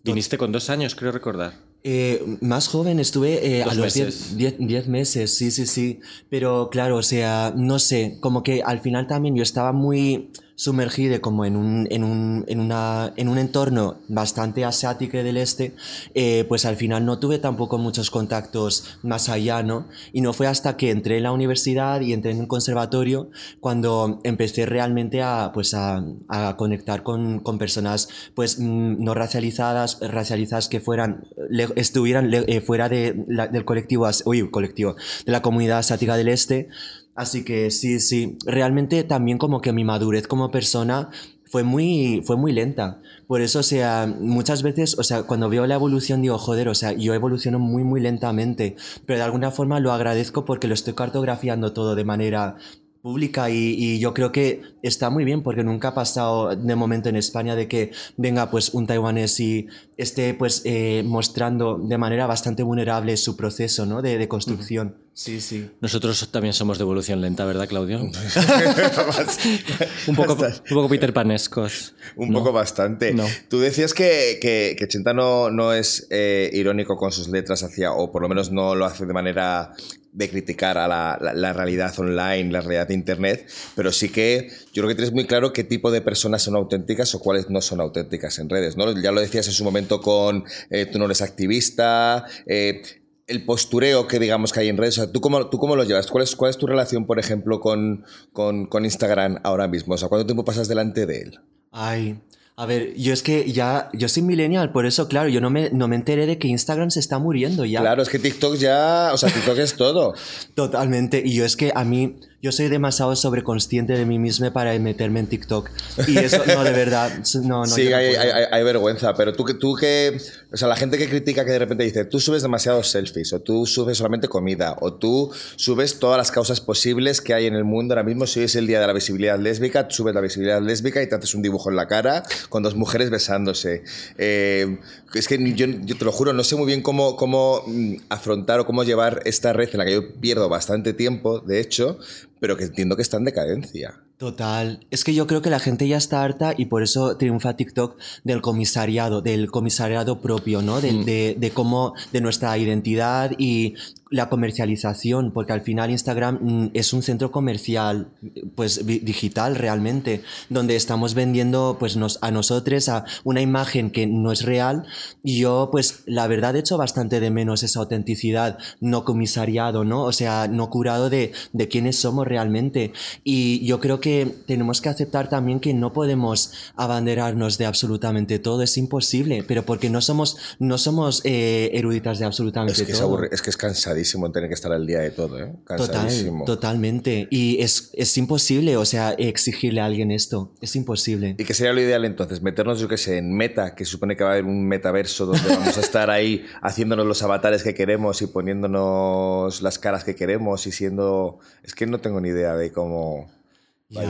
viniste con dos años, creo recordar. Eh, más joven estuve eh, a los meses. 10 meses, sí, sí, sí. Pero claro, o sea, no sé, como que al final también yo estaba muy sumergido como en un, en un, en una, en un entorno bastante asiático del este, eh, pues al final no tuve tampoco muchos contactos más allá, ¿no? Y no fue hasta que entré en la universidad y entré en el conservatorio cuando empecé realmente a, pues a, a conectar con, con personas pues mm, no racializadas, racializadas que fueran, estuvieran eh, fuera de la- del colectivo, uy, colectivo, de la comunidad asiática del este. Así que sí, sí, realmente también como que mi madurez como persona fue muy, fue muy lenta. Por eso, o sea, muchas veces, o sea, cuando veo la evolución digo, joder, o sea, yo evoluciono muy, muy lentamente, pero de alguna forma lo agradezco porque lo estoy cartografiando todo de manera pública y, y yo creo que está muy bien porque nunca ha pasado de momento en España de que venga pues un taiwanés y esté pues eh, mostrando de manera bastante vulnerable su proceso ¿no? de, de construcción. Sí, sí. Nosotros también somos de evolución lenta, ¿verdad, Claudio? un, poco, un poco Peter Panescos. Un ¿no? poco bastante. No. Tú decías que, que, que Chenta no, no es eh, irónico con sus letras hacia, o por lo menos no lo hace de manera de criticar a la, la- realidad online, la realidad de Internet, pero sí que yo creo que tienes muy claro qué tipo de personas son auténticas o cuáles no son auténticas en redes. ¿no? Ya lo decías en su momento con eh, tú no eres activista, eh, el postureo que digamos que hay en redes. ¿tú, cómo, ¿Tú cómo lo llevas? ¿Cuál es, cuál es tu relación, por ejemplo, con, con, con Instagram ahora mismo? O ¿cuánto tiempo pasas delante de él? Ay, a ver, yo es que ya, yo soy millennial, por eso, claro, yo no me, no me enteré de que Instagram se está muriendo ya. Claro, es que TikTok ya, o sea, TikTok es todo. Totalmente. Y yo es que a mí, yo soy demasiado sobreconsciente de mí misma para meterme en TikTok. Y eso, no, de verdad, no, no. sí, no hay, hay- hay- vergüenza, pero tú que, tú que, o sea, la gente que critica que de repente dice, tú subes demasiados selfies, o tú subes solamente comida, o tú subes todas las causas posibles que hay en el mundo ahora mismo, si hoy es el día de la visibilidad lésbica, tú subes la visibilidad lésbica y te haces un dibujo en la cara con dos mujeres besándose. Eh, es que yo, yo te lo juro, no sé muy bien cómo, cómo mm, afrontar o cómo llevar esta red en la que yo pierdo bastante tiempo, de hecho, pero que entiendo que está en decadencia. Total. Es que yo creo que la gente ya está harta y por eso triunfa TikTok del comisariado, del comisariado propio, ¿no? Del- De, de cómo, de nuestra identidad y la comercialización, porque al final Instagram mm, es un centro comercial, pues digital realmente, donde estamos vendiendo pues nos, a nosotros a una imagen que no es real y yo pues la verdad echo bastante de menos esa autenticidad no comisariado, ¿no? O sea, no curado de, de quiénes somos realmente. Y yo creo que tenemos que aceptar también que no podemos abanderarnos de absolutamente todo, es imposible, pero porque no somos, no somos eh, eruditas de absolutamente Es que es, todo. es que es cansadísimo tener que estar al día de todo, ¿eh? Total, Cansadísimo. totalmente. Y es, es imposible, o sea, exigirle a alguien esto. Es imposible. ¿Y qué sería lo ideal entonces? Meternos, yo qué sé, en Meta, que se supone que va a haber un metaverso donde vamos a estar ahí haciéndonos los avatares que queremos y poniéndonos las caras que queremos y siendo... Es que no tengo ni idea de cómo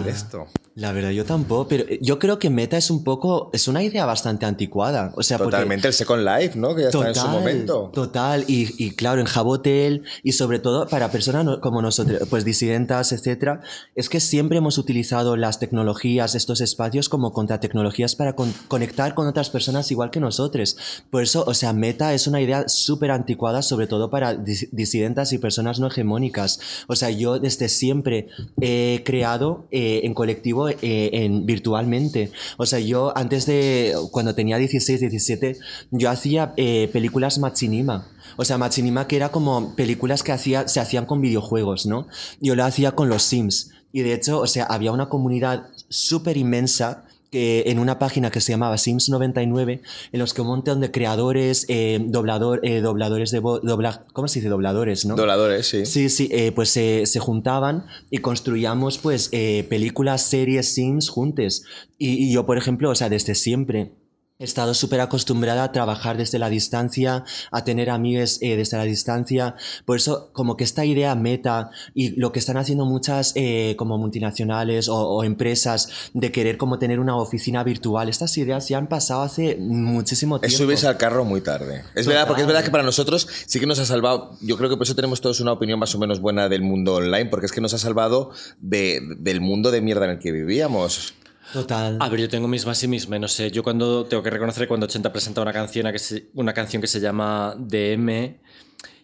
esto. La verdad, yo tampoco, pero yo creo que Meta es un poco, es una idea bastante anticuada. O sea, porque- Totalmente el Second Life, ¿no? Que ya está en su momento. Total, y, y claro, en Jabotel, y sobre todo para personas como nosotros, pues disidentas, etcétera, es que siempre hemos utilizado las tecnologías, estos espacios como contratecnologías para con- conectar con otras personas igual que nosotros. Por eso, o sea, Meta es una idea súper anticuada, sobre todo para dis- disidentas y personas no hegemónicas. O sea, yo desde siempre he creado eh, en colectivo, eh, en, virtualmente. O sea, yo antes de, cuando tenía 16, 17, yo hacía eh, películas machinima. O sea, machinima que era como películas que hacía, se hacían con videojuegos, ¿no? Yo lo hacía con los Sims. Y de hecho, o sea, había una comunidad súper inmensa en una página que se llamaba Sims 99, en los que un montón de creadores, eh, doblador, eh, dobladores de voz, dobla, ¿cómo se dice? Dobladores, ¿no? Dobladores, sí. Sí, sí, eh, pues se, se juntaban y construíamos pues películas, series, sims juntos. Y, y yo, por ejemplo, o sea, desde siempre he estado súper acostumbrada a trabajar desde la distancia, a tener amigos eh, desde la distancia. Por eso, como que esta idea meta y lo que están haciendo muchas eh, como multinacionales o, o empresas de querer como tener una oficina virtual, estas ideas ya han pasado hace muchísimo tiempo. Es subirse al carro muy tarde. Es Total. verdad, porque es verdad que para nosotros sí que nos ha salvado. Yo creo que por eso tenemos todos una opinión más o menos buena del mundo online, porque es que nos ha salvado de- del mundo de mierda en el que vivíamos. Total. A ver, yo tengo mis más y mis menos. ¿eh? Yo cuando tengo que reconocer cuando 80 presenta una canción, que se- una canción que se llama DM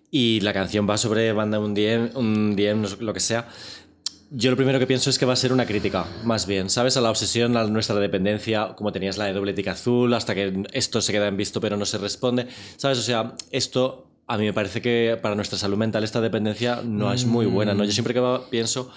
y la canción va sobre banda un DM, un DM, sé, lo que sea. Yo lo primero que pienso es que va a ser una crítica, más bien, ¿sabes? A la obsesión, a nuestra dependencia, como tenías la de doble tic azul, hasta que esto se queda en visto pero no se responde, ¿sabes? O sea, esto a mí me parece que para nuestra salud mental esta dependencia no es muy buena, ¿no? Yo siempre que va- pienso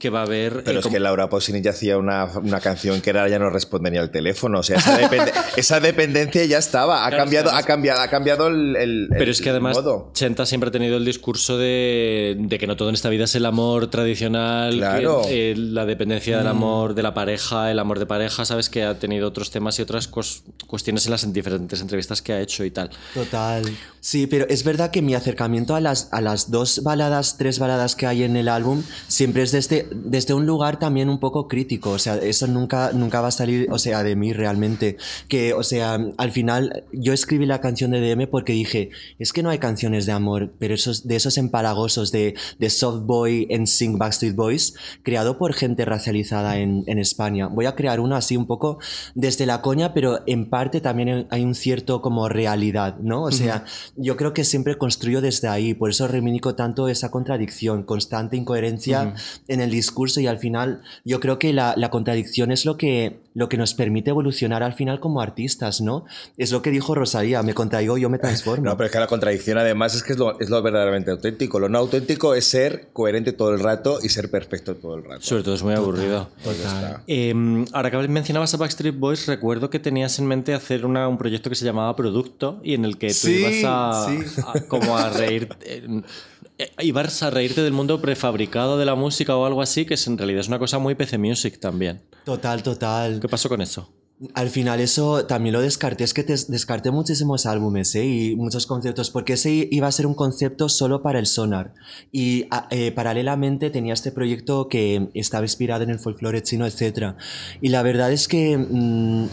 que va a haber... Pero eh, es como- que Laura Pausini ya hacía una, una canción que era ya no responde ni al teléfono. O sea, esa, depende- esa dependencia ya estaba. Ha Claro, cambiado, es ha cambiado, ha cambiado el, el- Pero el es que además modo. Chenta siempre ha tenido el discurso de, de que no todo en esta vida es el amor tradicional, Claro. que, eh, la dependencia del amor de la pareja, el amor de pareja, sabes que ha tenido otros temas y otras cos- cuestiones en las diferentes entrevistas que ha hecho y tal. Total. Sí, pero es verdad que mi acercamiento a las, a las dos baladas, tres baladas que hay en el álbum, siempre es desde, desde un lugar también un poco crítico, o sea, eso nunca, nunca va a salir, o sea, de mí realmente. Que, o sea, al final yo escribí la canción de DM porque dije, es que no hay canciones de amor, pero esos, de esos empalagosos de, de Soft Boy en Sing Backstreet Boys, creado por gente racializada en, en España. Voy a crear uno así un poco desde la coña, pero en parte también hay un cierto como realidad, ¿no? O sea, yo creo que siempre construyo desde ahí, por eso reivindico tanto esa contradicción, constante incoherencia en el discurso y al final yo creo que la, la contradicción es lo que, lo que nos permite evolucionar al final como artistas, ¿no? Es lo que dijo Rosalía, me contraigo, yo me transformo. No, pero es que la contradicción además es que es lo, es lo verdaderamente auténtico. Lo no auténtico es ser coherente todo el rato y ser perfecto todo el rato. Sobre todo es muy aburrido. Pues ya está. Eh, ahora que mencionabas a Backstreet Boys, recuerdo que tenías en mente hacer una- un proyecto que se llamaba Producto y en el que tú Sí, ibas a, sí. a- como a reír. eh, eh, ibas a reírte del mundo prefabricado de la música o algo así, que es, en realidad es una cosa muy PC Music también. Total, total. ¿Qué pasó con eso? Al final eso también lo descarté, es que te- descarté muchísimos álbumes ¿eh? y muchos conceptos, porque ese iba a ser un concepto solo para el sonar. Y eh, paralelamente tenía este proyecto que estaba inspirado en el folclore chino, etc. Y la verdad es que... mm,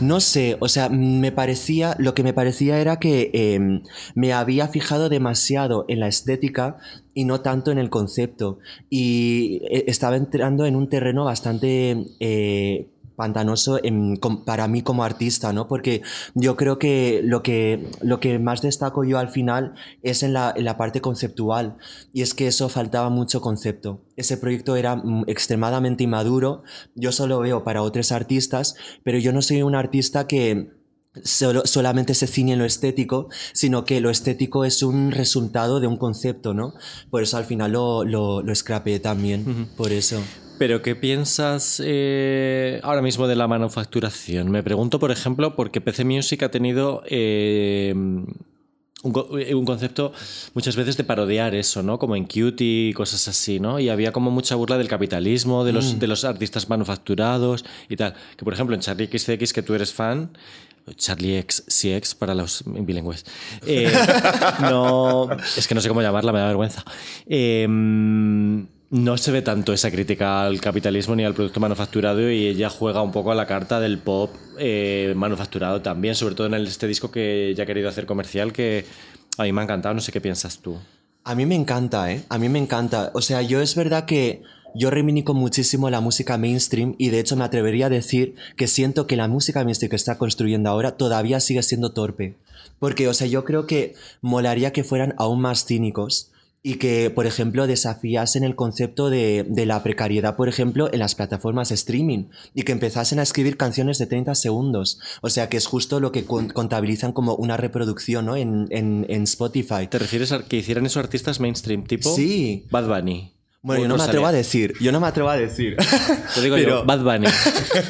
no sé, o sea, me parecía, lo que me parecía era que eh, me había fijado demasiado en la estética y no tanto en el concepto. Y eh, estaba entrando en un terreno bastante eh, pantanoso en- para mí como artista, ¿no? Porque yo creo que lo que, lo que más destaco yo al final es en la, en la parte conceptual. Y es que eso faltaba mucho concepto. Ese proyecto era mm, extremadamente inmaduro. Yo solo veo para otros artistas, pero yo no soy un artista que solo- solamente se ciñe en lo estético, sino que lo estético es un resultado de un concepto, ¿no? Por eso al final lo, lo, lo scrapeé también, por eso. Pero ¿qué piensas eh, ahora mismo de la manufacturación? Me pregunto, por ejemplo, porque PC Music ha tenido eh, un, eh, un concepto muchas veces de parodiar eso, ¿no? Como en Cutie y cosas así, ¿no? Y había como mucha burla del capitalismo, de los, de los artistas manufacturados y tal. Que, por ejemplo, en Charlie XCX, que tú eres fan, Charlie X CX para los bilingües. Eh, no, es que no sé cómo llamarla, me da vergüenza. Eh, no se ve tanto esa crítica al capitalismo ni al producto manufacturado y ella juega un poco a la carta del pop eh, manufacturado también, sobre todo en este disco que ya ha querido hacer comercial, que a mí me ha encantado, no sé qué piensas tú. A mí me encanta, ¿eh? A mí me encanta. O sea, yo es verdad que yo reivindico muchísimo la música mainstream y de hecho me atrevería a decir que siento que la música mainstream que está construyendo ahora todavía sigue siendo torpe. Porque, o sea, yo creo que molaría que fueran aún más cínicos y que, por ejemplo, desafiasen el concepto de, de la precariedad, por ejemplo, en las plataformas de streaming y que empezasen a escribir canciones de 30 segundos. O sea, que es justo lo que con- contabilizan como una reproducción ¿no? en, en, en Spotify. ¿Te refieres a que hicieran esos artistas mainstream tipo Sí. Bad Bunny? Bueno, yo no me atrevo a decir, yo no me atrevo a decir. Te digo Pero- yo, Bad Bunny.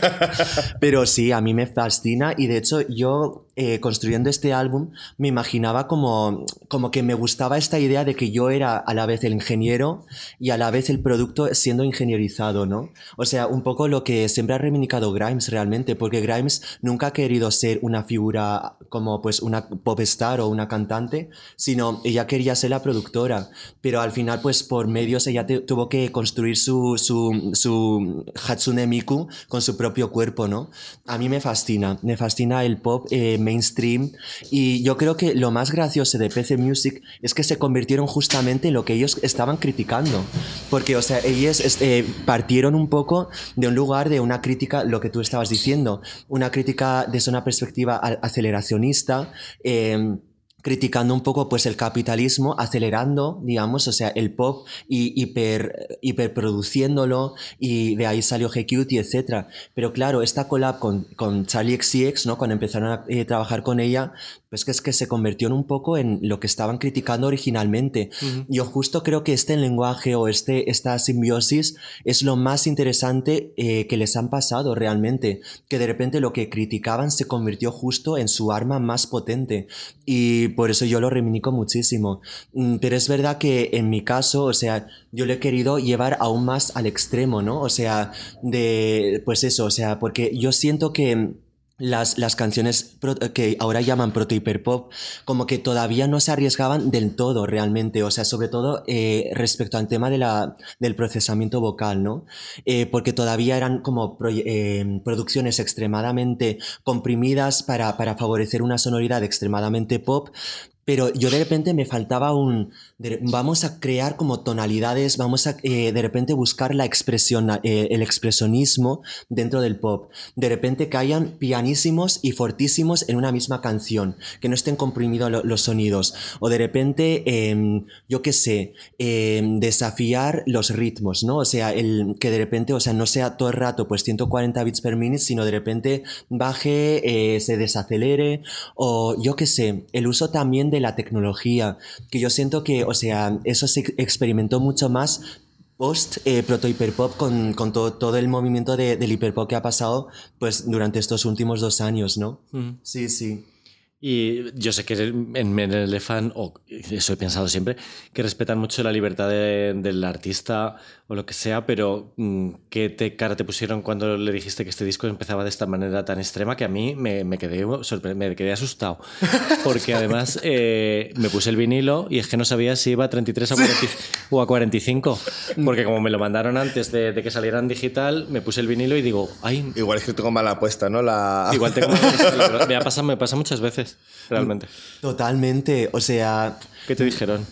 Pero sí, a mí me fascina y de hecho yo eh, construyendo este álbum me imaginaba como, como que me gustaba esta idea de que yo era a la vez el ingeniero y a la vez el producto siendo ingenierizado, ¿no? O sea, un poco lo que siempre ha reivindicado Grimes realmente, porque Grimes nunca ha querido ser una figura como pues una pop star o una cantante, sino ella quería ser la productora, pero al final pues por medios ella te- tuvo que construir su, su, su Hatsune Miku con su propio cuerpo, ¿no? A mí me fascina, me fascina el pop eh, mainstream. Y yo creo que lo más gracioso de PC Music es que se convirtieron justamente en lo que ellos estaban criticando, porque o sea, ellos este, partieron un poco de un lugar de una crítica, lo que tú estabas diciendo, una crítica desde una perspectiva aceleracionista, criticando un poco pues el capitalismo, acelerando, digamos, o sea, el pop y hiper, hiperproduciéndolo y de ahí salió G-Cutie, etc. Pero claro, esta collab con, con Charlie XCX, ¿no? Cuando empezaron a eh, trabajar con ella, pues que es que se convirtió en un poco en lo que estaban criticando originalmente. Yo justo creo que este lenguaje o este, esta simbiosis es lo más interesante eh, que les han pasado realmente, que de repente lo que criticaban se convirtió justo en su arma más potente y por eso yo lo reivindico muchísimo. Mm, Pero es verdad que en mi caso, o sea, yo lo he querido llevar aún más al extremo, ¿no? O sea, de, pues eso, o sea, porque yo siento que las, las canciones pro- que ahora llaman proto hiperpop, como que todavía no se arriesgaban del todo realmente, o sea, sobre todo eh, respecto al tema de la, del procesamiento vocal, ¿no? Eh, porque todavía eran como proye- eh, producciones extremadamente comprimidas para, para favorecer una sonoridad extremadamente pop, pero yo de repente me faltaba un... vamos a crear como tonalidades, vamos a eh, de repente buscar la expresión, eh, el expresionismo dentro del pop. De repente que hayan pianísimos y fortísimos en una misma canción, que no estén comprimidos lo- los sonidos. O de repente, em, yo qué sé, em, desafiar los ritmos, ¿no? O sea, el, que de repente, o sea, no sea todo el rato pues 140 bits per minute, sino de repente baje, eh, se desacelere, o yo qué sé, el uso también de la tecnología, que yo siento que, o sea, eso se experimentó mucho más post eh, proto hiperpop con, con todo, todo el movimiento de- del hiperpop que ha pasado pues durante estos últimos dos años, ¿no? Mm. Sí, sí. Y yo sé que en en el o eso he pensado siempre, que respetan mucho la libertad de- del artista o lo que sea, pero mm, ¿qué te, cara te pusieron cuando le dijiste que este disco empezaba de esta manera tan extrema que a mí me, me quedé, me quedé asustado? Porque además eh, me puse el vinilo y es que no sabía si iba a 33 a 40 o a 45, porque como me lo mandaron antes de, de que saliera en digital, me puse el vinilo y digo, ay, Igual es que tengo mala apuesta, ¿no? La... igual tengo... me, ha pasado, me pasa muchas veces, realmente. Totalmente. O sea, ¿Qué te dijeron?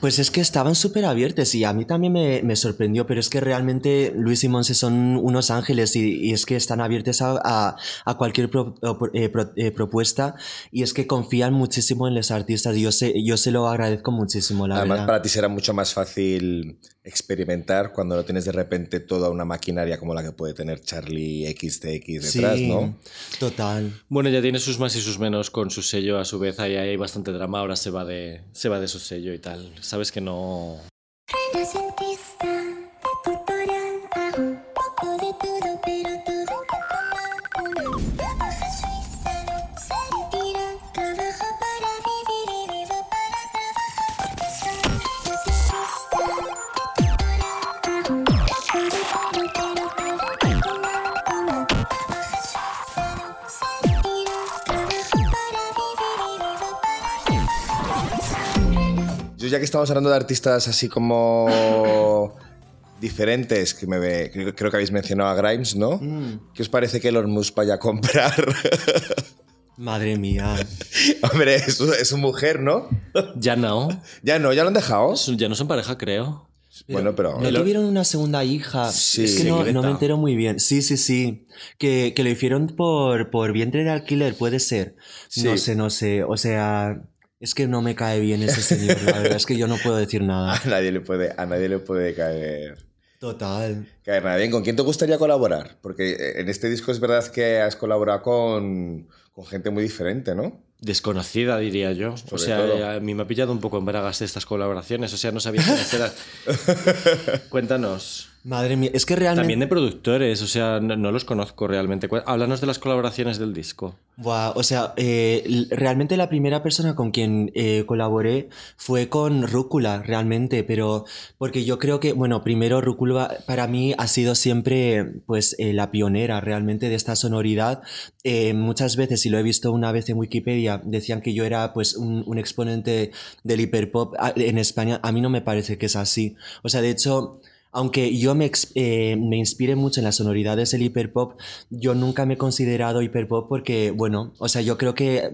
Pues es que estaban súper abiertos y a mí también me, me sorprendió, pero es que realmente Luis y Monse son unos ángeles y, y es que están abiertos a, a- a cualquier pro- eh, pro- eh, propuesta y es que confían muchísimo en los artistas y yo se, yo se lo agradezco muchísimo, la Además, verdad. para ti será mucho más fácil experimentar cuando no tienes de repente toda una maquinaria como la que puede tener Charlie XTX detrás, sí, ¿no? total. Bueno, ya tiene sus más y sus menos con su sello a su vez. Ahí hay bastante drama. Ahora se va de, se va de su sello y tal. Sabes que no. Ya que estamos hablando de artistas así como diferentes, que me ve- creo, creo que habéis mencionado a Grimes, ¿no? ¿Qué os parece que Elon Musk vaya a comprar? Madre mía. Hombre, es su, es su mujer, ¿no? Ya no. Ya no, ya lo han dejado. Ya no son pareja, creo. bueno, pero... ¿No tuvieron una segunda hija? Sí. es que no, no me entero muy bien. Sí, sí, sí. Que, que lo hicieron por, por vientre de alquiler, puede ser. No Sí. sé, no sé. O sea, es que no me cae bien ese señor. La verdad es que yo no puedo decir nada. A nadie le puede, a nadie le puede caer, Total. caer nada bien. ¿Con quién te gustaría colaborar? Porque eh, en este disco es verdad que has colaborado con, con gente muy diferente, ¿no? Desconocida, diría yo. o sea, todo. a mí me ha pillado un poco en bragas estas colaboraciones. O sea, no sabía quiénes eran. Cuéntanos. Madre mía, es que realmente... También de productores, o sea, no, no los conozco realmente. Háblanos de las colaboraciones del disco. Buah, o sea, eh, realmente la primera persona con quien eh, colaboré fue con Rúcula, realmente, pero porque yo creo que, bueno, primero Rúcula para mí ha sido siempre, pues, eh, la pionera realmente de esta sonoridad. Eh, muchas veces, y lo he visto una vez en Wikipedia, decían que yo era, pues, un, un exponente del hiperpop en España. A mí no me parece que es así. O sea, de hecho... Aunque yo me, eh, me inspire mucho en las sonoridades del hiperpop, yo nunca me he considerado hiperpop porque, bueno, o sea, yo creo que,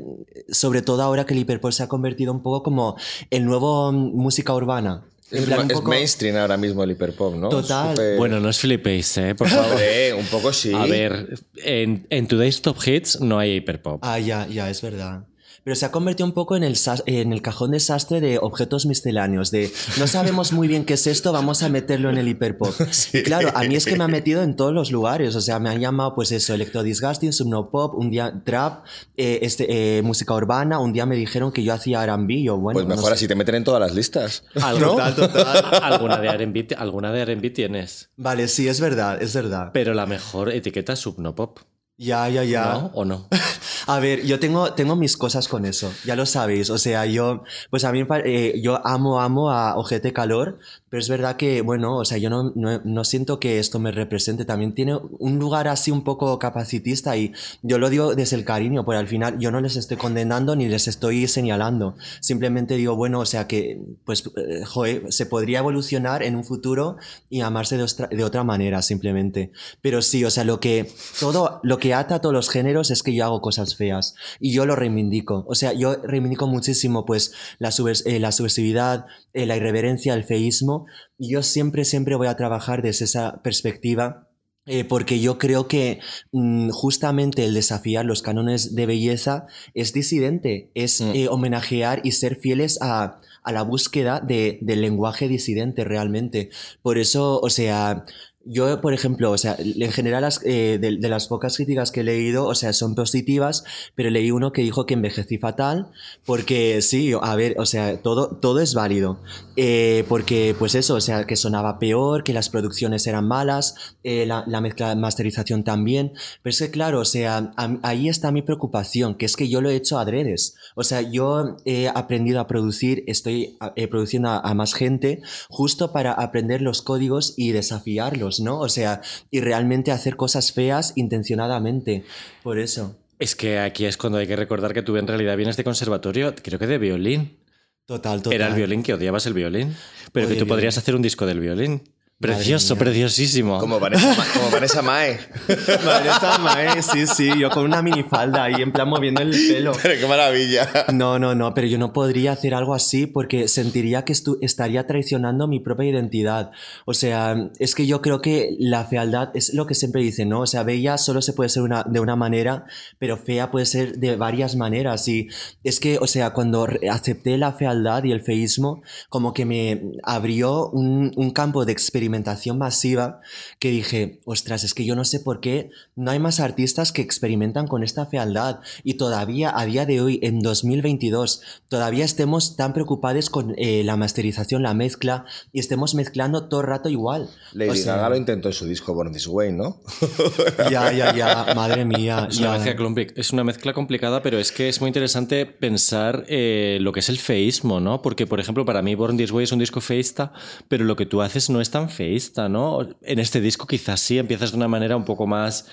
sobre todo ahora que el hiperpop se ha convertido un poco como el nuevo mm, música urbana. Es, plan, un es poco- mainstream ahora mismo el hiperpop, ¿no? Total. Bueno, no os flipéis, ¿eh? Por favor. Un poco sí. A ver, en, en Today's Top Hits no hay hiperpop. Ah, ya, ya, es verdad. Pero se ha convertido un poco en el, sas- en el cajón desastre de objetos misceláneos, de no sabemos muy bien qué es esto, vamos a meterlo en el hiperpop. Y Claro, a mí es que me ha metido en todos los lugares, o sea, me han llamado pues eso, electro disgusting, subnopop, un día trap, eh, este, eh, música urbana, un día me dijeron que yo hacía R&B, yo bueno, Pues no mejor sé. así te meten en todas las listas. Algo- ¿No? alguna de R&B alguna de R&B tienes. Vale, sí, es verdad, es verdad. Pero la mejor etiqueta es Subnopop. Ya, ya, ya. ¿No? ¿O no? A ver, yo tengo, tengo mis cosas con eso, ya lo sabéis. O sea, yo, pues a mí, eh, yo amo, amo a Ojete Calor, pero es verdad que, bueno, o sea, yo no, no, no siento que esto me represente. También tiene un lugar así un poco capacitista y yo lo digo desde el cariño, porque al final yo no les estoy condenando ni les estoy señalando. Simplemente digo, bueno, o sea, que, pues, eh, joder, se podría evolucionar en un futuro y amarse de, ostra- de otra manera, simplemente. Pero sí, o sea, lo que, todo, lo que ata a todos los géneros es que yo hago cosas feas y yo lo reivindico. O sea, yo reivindico muchísimo pues la, eh, subversividad, eh, la irreverencia, el feísmo. Y yo siempre, siempre voy a trabajar desde esa perspectiva. eh, porque yo creo que mm, justamente el desafiar los cánones de belleza es disidente, es Mm. eh, homenajear y ser fieles a, a la búsqueda de- del lenguaje disidente realmente. Por eso, o sea, yo, por ejemplo, o sea, en general las, eh, de, las pocas críticas que he leído, o sea, son positivas, pero leí uno que dijo que envejecí fatal, porque sí, a ver, o sea, todo, todo es válido. Eh, porque, pues eso, o sea, que sonaba peor, que las producciones eran malas, eh, la, la mezcla, masterización también. Pero es que, claro, o sea, a- ahí está mi preocupación, que es que yo lo he hecho adredes. O sea, yo he aprendido a producir, estoy produciendo a más gente justo para aprender los códigos y desafiarlos, ¿no? O sea, y realmente hacer cosas feas intencionadamente. Por eso. Es que aquí es cuando hay que recordar que tú en realidad vienes de conservatorio, creo que de violín. Total, total. Era el violín que odiabas el violín, pero Odio que tú podrías violín. hacer un disco del violín. Precioso, preciosísimo. Como Vanessa, como Vanessa Mae. Vanessa Mae, sí, sí, yo con una minifalda ahí en plan moviendo el pelo. Pero qué maravilla. No, no, no, pero yo no podría hacer algo así porque sentiría que estu- estaría traicionando mi propia identidad. O sea, es que yo creo que la fealdad es lo que siempre dicen, ¿no? O sea, bella solo se puede ser una, de una manera, pero fea puede ser de varias maneras. Y es que, o sea, cuando acepté la fealdad y el feísmo, como que me abrió un, un campo de experimentación masiva que dije, ostras, es que yo no sé por qué no hay más artistas que experimentan con esta fealdad y todavía a día de hoy, en 2022, todavía estemos tan preocupados con eh, la masterización, la mezcla y estemos mezclando todo el rato igual. Lady O sea, Gaga lo intentó en su disco Born This Way, ¿no? Ya, ya, ya, madre mía. Es una, ya. mezcla, es una mezcla complicada, pero es que es muy interesante pensar eh, lo que es el feísmo, ¿no? Porque, por ejemplo, para mí Born This Way es un disco feísta, pero lo que tú haces no es tan feísta, ¿no? En este disco quizás sí empiezas de una manera un poco más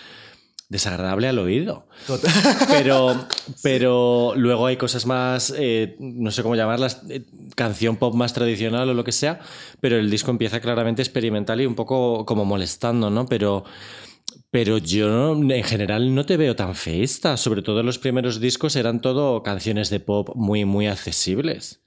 desagradable al oído. Total. Pero, pero luego hay cosas más, eh, no sé cómo llamarlas, eh, canción pop más tradicional o lo que sea, pero el disco empieza claramente experimental y un poco como molestando, ¿no? Pero, pero yo en general no te veo tan feísta, sobre todo los primeros discos eran todo canciones de pop muy, muy accesibles.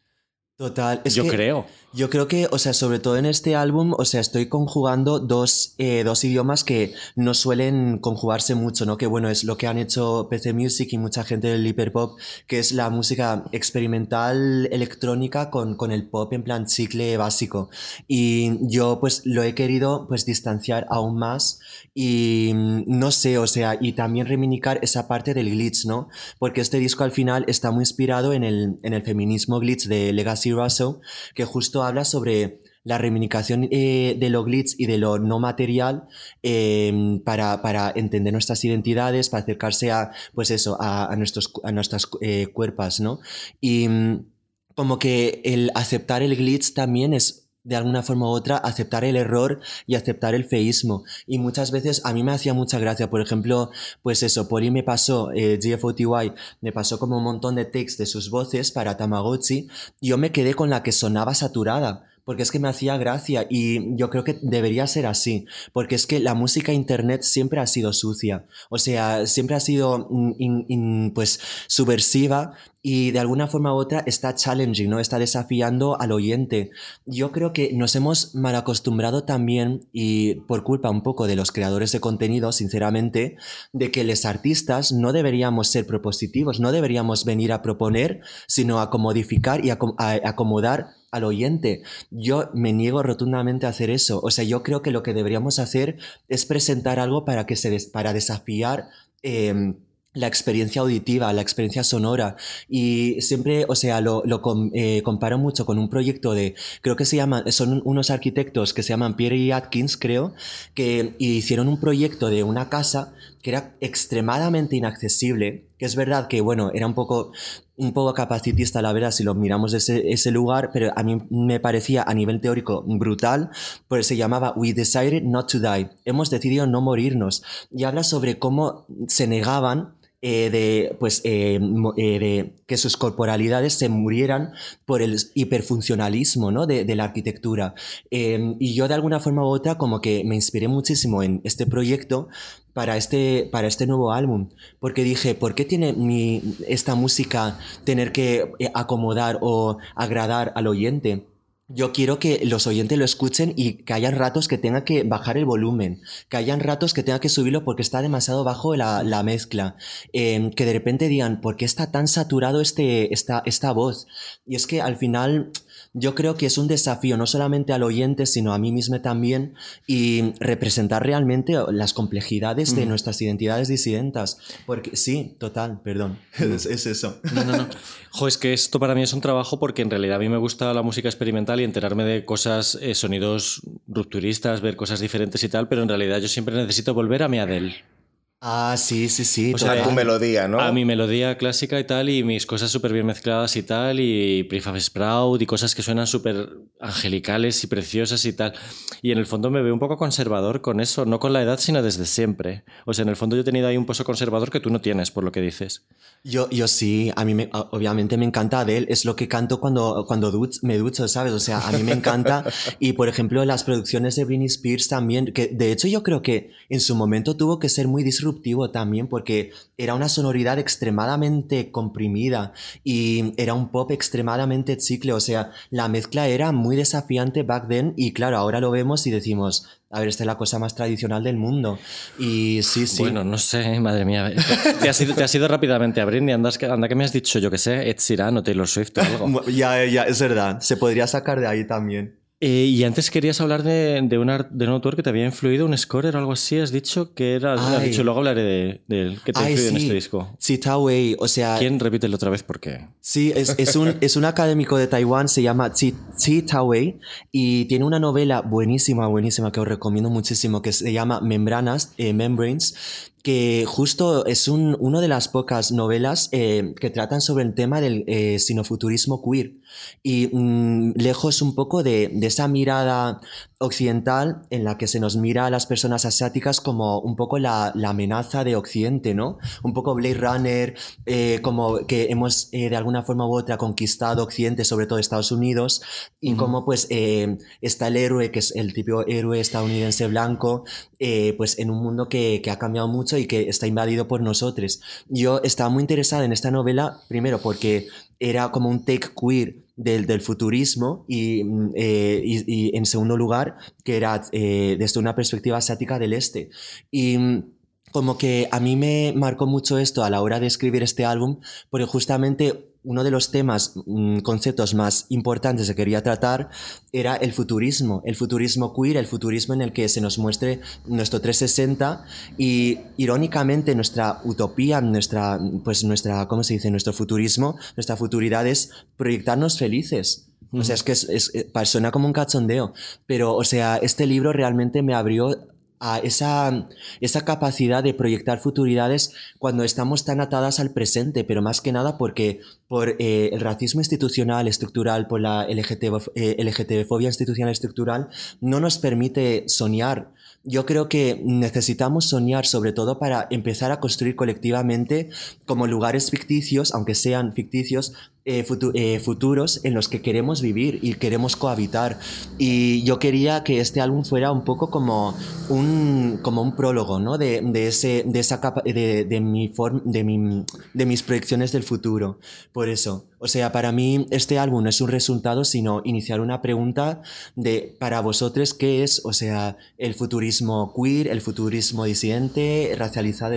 Total. Es yo que- creo. Yo creo que, o sea, sobre todo en este álbum, o sea, estoy conjugando dos, eh, dos idiomas que no suelen conjugarse mucho, ¿no? Que bueno, es lo que han hecho PC Music y mucha gente del hiperpop, que es la música experimental electrónica con, con el pop en plan chicle básico. Y yo pues lo he querido pues distanciar aún más y mm, no sé, o sea, y también reivindicar esa parte del glitch, ¿no? Porque este disco al final está muy inspirado en el, en el feminismo glitch de Legacy Russell, que justo habla sobre la reivindicación eh, de lo glitch y de lo no material eh, para, para entender nuestras identidades, para acercarse a, pues eso, a, nuestros, a nuestras eh, cuerpos, ¿no? Y mm, como que el aceptar el glitch también es de alguna forma u otra aceptar el error y aceptar el feísmo. Y muchas veces a mí me hacía mucha gracia, por ejemplo, pues eso, Poli me pasó, eh, GFOTY, me pasó como un montón de takes de sus voces para Tamagotchi, y yo me quedé con la que sonaba saturada. Porque es que me hacía gracia y yo creo que debería ser así, porque es que la música internet siempre ha sido sucia, o sea, siempre ha sido mm, in- in- pues subversiva y de alguna forma u otra está challenging, ¿no? Está desafiando al oyente. Yo creo que nos hemos mal acostumbrado también y por culpa un poco de los creadores de contenido, sinceramente, de que los artistas no deberíamos ser propositivos, no deberíamos venir a proponer, sino a comodificar y a, a- acomodar al oyente. Yo me niego rotundamente a hacer eso. O sea, yo creo que lo que deberíamos hacer es presentar algo para que se des- para desafiar eh, la experiencia auditiva, la experiencia sonora. Y siempre, o sea, lo, eh, comparo mucho con un proyecto de, creo que se llaman, son unos arquitectos que se llaman Pierre y Atkins, creo, que hicieron un proyecto de una casa que era extremadamente inaccesible, es verdad que, bueno, era un poco, un poco capacitista, la verdad, si lo miramos desde ese lugar, pero a mí me parecía a nivel teórico brutal, pues se llamaba We Decided Not to Die. Hemos decidido no morirnos. Y habla sobre cómo se negaban eh, de, pues, eh, eh, de que sus corporalidades se murieran por el hiperfuncionalismo ¿no? de, de la arquitectura. Y yo de alguna forma u otra como que me inspiré muchísimo en este proyecto para este, para este nuevo álbum, porque dije, ¿por qué tiene mi, esta música tener que eh, acomodar o agradar al oyente? Yo quiero que los oyentes lo escuchen y que hayan ratos que tenga que bajar el volumen, que hayan ratos que tenga que subirlo porque está demasiado bajo la, la mezcla, eh, que de repente digan, ¿por qué está tan saturado este, esta, esta voz? Y es que al final yo creo que es un desafío no solamente al oyente, sino a mí mismo también, y representar realmente las complejidades de nuestras identidades disidentas. Porque sí, total, perdón, es, es eso. No, no, no. Jo, es que esto para mí es un trabajo porque en realidad a mí me gusta la música experimental y enterarme de cosas, eh, sonidos rupturistas, ver cosas diferentes y tal, pero en realidad yo siempre necesito volver a mi Adele. Ah, sí, sí, sí. O sea, tu melodía, ¿no? A mi melodía clásica y tal, y mis cosas súper bien mezcladas y tal, y Prefab Sprout, y cosas que suenan súper angelicales y preciosas y tal. Y en el fondo me veo un poco conservador con eso, no con la edad, sino desde siempre. O sea, en el fondo yo he tenido ahí un pozo conservador que tú no tienes, por lo que dices. Yo, yo sí, a mí me- obviamente me encanta Adele, es lo que canto cuando, cuando duch- me ducho, ¿sabes? O sea, a mí me encanta. Y por ejemplo, las producciones de Britney Spears también, que de hecho yo creo que en su momento tuvo que ser muy disruptivo también, porque era una sonoridad extremadamente comprimida y era un pop extremadamente chicle, o sea, la mezcla era muy desafiante back then y claro, ahora lo vemos y decimos, a ver, esta es la cosa más tradicional del mundo. Y sí, sí. Bueno, no sé, madre mía. Te has ido, te has ido rápidamente a Britney, andas que- anda que me has dicho, yo que sé, Ed Sheeran o Taylor Swift o algo. Ya, ya, es verdad. Se podría sacar de ahí también. Eh, y antes querías hablar de, de, un ar- de un autor que te había influido, un scorer o algo así. Has dicho que era. Has dicho, luego hablaré de, de él. ¿Qué te ha influido en sí. este disco? Sita Wei, o sea, ¿Quién? Repítelo otra vez porque. sí, es, es un, es un académico de Taiwán, se llama Chi, Chi Tawei y tiene una novela buenísima, buenísima que os recomiendo muchísimo que se llama Membranas, eh, Membranes, que justo es un, una de las pocas novelas eh, que tratan sobre el tema del eh, sinofuturismo queer. Y mm, lejos un poco de, de esa mirada occidental en la que se nos mira a las personas asiáticas como un poco la, la amenaza de Occidente, ¿no? Un poco Blade Runner, eh, como que hemos eh, de alguna forma u otra conquistado Occidente, sobre todo Estados Unidos, y como pues eh, está el héroe, que es el típico héroe estadounidense blanco, eh, pues en un mundo que, que ha cambiado mucho y que está invadido por nosotros. Yo estaba muy interesada en esta novela, primero porque era como un take queer del, del futurismo y, mm, eh, y- en segundo lugar que era eh, desde una perspectiva asiática del este. Y mm, como que a mí me marcó mucho esto a la hora de escribir este álbum porque justamente uno de los temas, mm, conceptos más importantes que quería tratar era el futurismo, el futurismo queer, el futurismo en el que se nos muestre nuestro 360 y irónicamente nuestra utopía, nuestra, pues nuestra, ¿cómo se dice? Nuestro futurismo, nuestra futuridad es proyectarnos felices. O sea, es que es, es- eh, suena como un cachondeo, pero, o sea, este libro realmente me abrió a esa, esa capacidad de proyectar futuridades cuando estamos tan atadas al presente, pero más que nada porque por eh, el racismo institucional, estructural, por la LGTB, eh, LGTB-fobia institucional estructural, no nos permite soñar. Yo creo que necesitamos soñar sobre todo para empezar a construir colectivamente como lugares ficticios, aunque sean ficticios, eh, futu- eh, futuros en los que queremos vivir y queremos cohabitar. Y yo quería que este álbum fuera un poco como un, como un prólogo, ¿no? De, de ese, de, esa de, de mi form- de, mi- de mis proyecciones del futuro. Por eso, o sea, para mí este álbum no es un resultado, sino iniciar una pregunta de, para vosotros, ¿qué es, o sea, el futurismo queer, el futurismo disidente, racializado?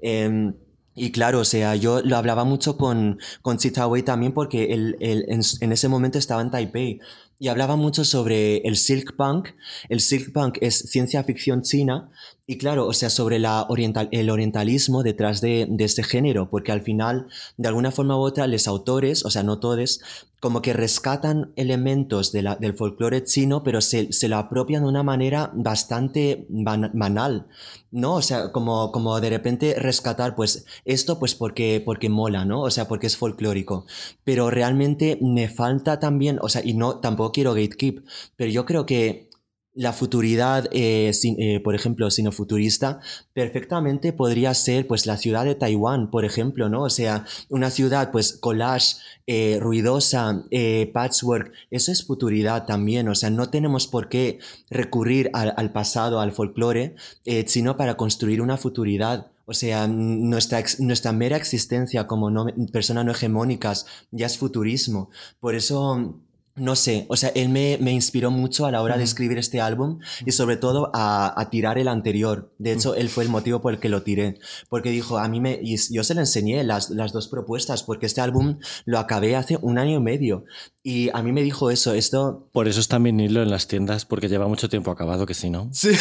Em, y claro, o sea, yo lo hablaba mucho con, con Chita Wei también porque él, él en, en ese momento estaba en Taipei y hablaba mucho sobre el silk punk. El silk punk es ciencia ficción china y claro, o sea, sobre la oriental, el orientalismo detrás de, de este género, porque al final, de alguna forma u otra, los autores, o sea, no todos, como que rescatan elementos de la- del folclore chino, pero se, se lo apropian de una manera bastante ban- banal, ¿no? O sea, como, como de repente rescatar, pues, esto, pues, porque, porque mola, ¿no? O sea, porque es folclórico. Pero realmente me falta también, o sea, y no, tampoco quiero gatekeep, pero yo creo que la futuridad, eh, sin- eh, por ejemplo, sinofuturista, perfectamente podría ser pues la ciudad de Taiwán, por ejemplo, ¿no? O sea, una ciudad pues collage, eh, ruidosa, eh, patchwork, eso es futuridad también, o sea, no tenemos por qué recurrir al, al pasado, al folclore, eh, sino para construir una futuridad. O sea, nuestra, nuestra mera existencia como no, personas no hegemónicas ya es futurismo. Por eso, no sé, o sea, él me, me inspiró mucho a la hora de escribir este álbum y sobre todo a, a tirar el anterior. De hecho, él fue el motivo por el que lo tiré. Porque dijo, a mí me... Y yo se le enseñé las, las dos propuestas porque este álbum lo acabé hace un año y medio. Y a mí me dijo eso, esto... Por eso está en vinilo en las tiendas, porque lleva mucho tiempo acabado, que si no. Sí.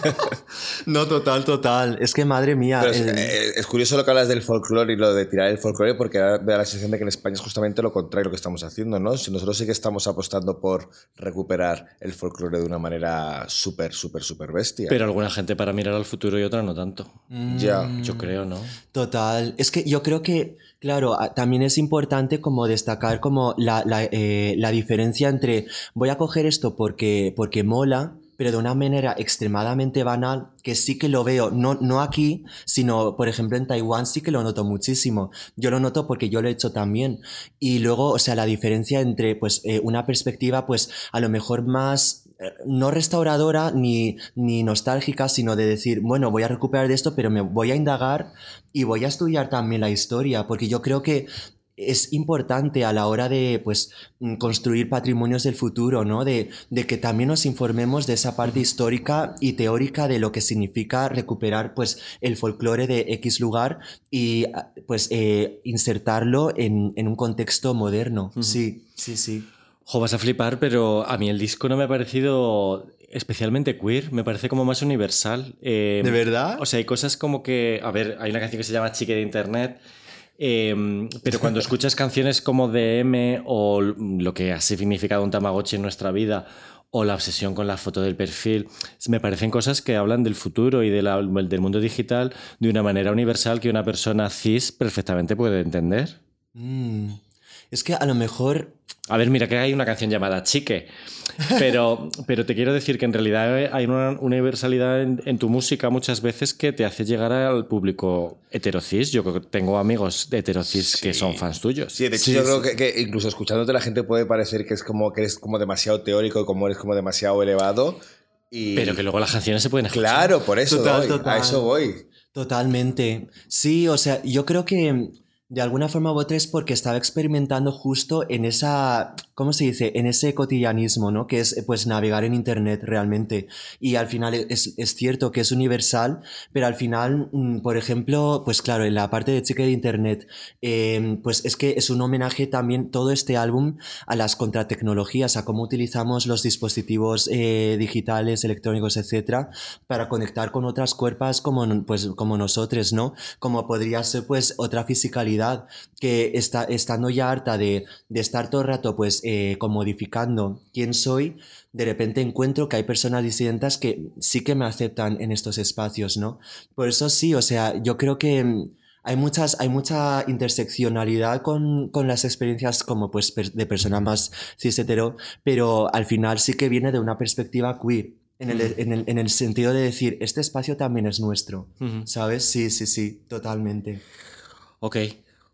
no, total, total. Es que madre mía. Pero es, el- eh, es curioso lo que hablas del folclore y lo de tirar el folclore, porque da la sensación de que en España es justamente lo contrario lo que estamos haciendo, ¿no? Si nosotros sí que estamos apostando por recuperar el folclore de una manera súper, súper, súper bestia. Pero alguna gente para mirar al futuro y otra no tanto. ya. Yo creo, ¿no? Total. Es que yo creo que, claro, también es importante como destacar como la, la, eh, la diferencia entre voy a coger esto porque, porque mola, pero de una manera extremadamente banal, que sí que lo veo, no, no aquí, sino, por ejemplo, en Taiwán sí que lo noto muchísimo. Yo lo noto porque yo lo he hecho también. Y luego, o sea, la diferencia entre, pues, eh, una perspectiva, pues, a lo mejor más eh, no restauradora ni, ni nostálgica, sino de decir, bueno, voy a recuperar de esto, pero me voy a indagar y voy a estudiar también la historia, porque yo creo que es importante a la hora de pues mm, construir patrimonios del futuro, ¿no? De, de que también nos informemos de esa parte histórica y teórica de lo que significa recuperar pues el folclore de X lugar y ah, pues eh, insertarlo en, en un contexto moderno. Sí, sí, sí. Jo, vas a flipar, pero a mí el disco no me ha parecido especialmente queer, me parece como más universal. Eh, ¿De verdad? O sea, hay cosas como que, a ver, hay una canción que se llama Chique de Internet, eh, pero cuando escuchas canciones como DM o lo que ha significado un Tamagotchi en nuestra vida, o la obsesión con la foto del perfil, me parecen cosas que hablan del futuro y de la- del mundo digital de una manera universal que una persona cis perfectamente puede entender. Mm. Es que a lo mejor A ver, mira que hay una canción llamada Chique, pero, pero te quiero decir que en realidad hay una universalidad en, en tu música muchas veces que te hace llegar al público heterocis. Yo creo que tengo amigos de heterocis que son fans tuyos. Sí, de hecho Sí, yo sí. creo que, que incluso escuchándote la gente puede parecer que es como que eres como demasiado teórico y como eres como demasiado elevado. Y... Pero que luego las canciones se pueden escuchar. Claro, por eso Total, voy, total. a eso voy. Totalmente. Sí, o sea, yo creo que de alguna forma u otra es porque estaba experimentando justo en esa, ¿cómo se dice? En ese cotidianismo, ¿no? Que es pues navegar en Internet realmente. Y al final es, es cierto que es universal, pero al final, mm, por ejemplo, pues claro, en la parte de chique de Internet, eh, pues es que es un homenaje también todo este álbum a las contratecnologías, a cómo utilizamos los dispositivos eh, digitales, electrónicos, etcétera, para conectar con otras cuerpos como, pues, como nosotros, ¿no? Como podría ser pues otra fisicalidad que está, estando ya harta de, de estar todo el rato pues eh, como modificando quién soy, de repente encuentro que hay personas disidentes que sí que me aceptan en estos espacios, ¿no? Por eso sí, o sea, yo creo que... mm, Hay, muchas, hay mucha interseccionalidad con, con las experiencias como pues per- de persona más cis hetero, pero al final sí que viene de una perspectiva queer. En el, en, el, en el sentido de decir, este espacio también es nuestro, Ujú. ¿sabes? Sí, sí, sí, totalmente. Ok.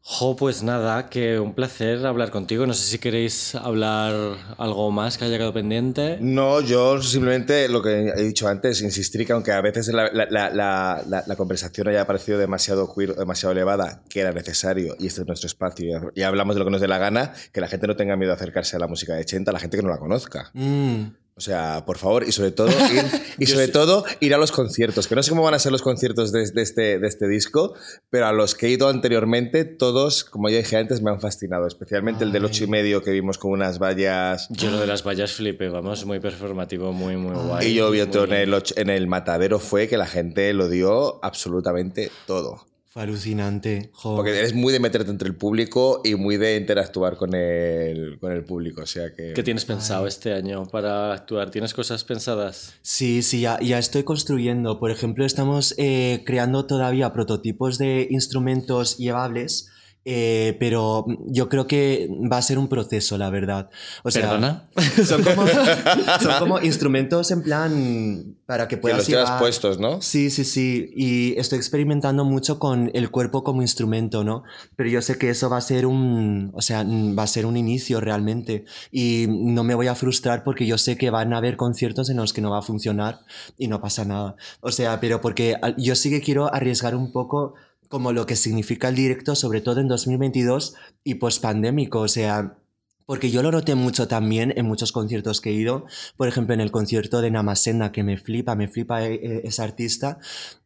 Jo, pues nada, que un placer hablar contigo. No sé si queréis hablar algo más que haya quedado pendiente. No, yo simplemente lo que he dicho antes, insistir que aunque a veces la, la- la- la- conversación haya parecido demasiado queer, demasiado elevada, que era necesario, y este es nuestro espacio, y hablamos de lo que nos dé la gana, que la gente no tenga miedo a acercarse a la música de Chenta, la gente que no la conozca. Mm, O sea, por favor, y sobre todo ir, y sobre todo ir a los conciertos, que no sé cómo van a ser los conciertos de, de este, de este disco, pero a los que he ido anteriormente, todos, como ya dije antes, me han fascinado, especialmente el del ocho y medio que vimos con unas vallas. Yo lo de las vallas flipé, vamos, muy performativo, muy, muy guay. Y yo vi otro en el, en el matadero fue que la gente lo dio absolutamente todo. Fue alucinante. Porque eres muy de meterte entre el público y muy de interactuar con el, con el público. O sea que. ¿Qué tienes pensado este año para actuar? ¿Tienes cosas pensadas? Sí, sí, ya, ya estoy construyendo. Por ejemplo, estamos eh, creando todavía prototipos de instrumentos llevables, eh, pero yo creo que va a ser un proceso, la verdad. O sea, ¿Perdona? Son como, son como instrumentos en plan para que que puedas los llevas llevar- puestos, ¿no? Sí, sí, sí. Y estoy experimentando mucho con el cuerpo como instrumento, ¿no? Pero yo sé que eso va a ser un, o sea, va a ser un inicio realmente. Y no me voy a frustrar porque yo sé que van a haber conciertos en los que no va a funcionar y no pasa nada. O sea, pero porque yo sí que quiero arriesgar un poco como lo que significa el directo, sobre todo en 2022 y post-pandémico. O sea, porque yo lo noté mucho también en muchos conciertos que he ido, por ejemplo en el concierto de Namasenda, que me flipa, me flipa eh, eh, esa artista,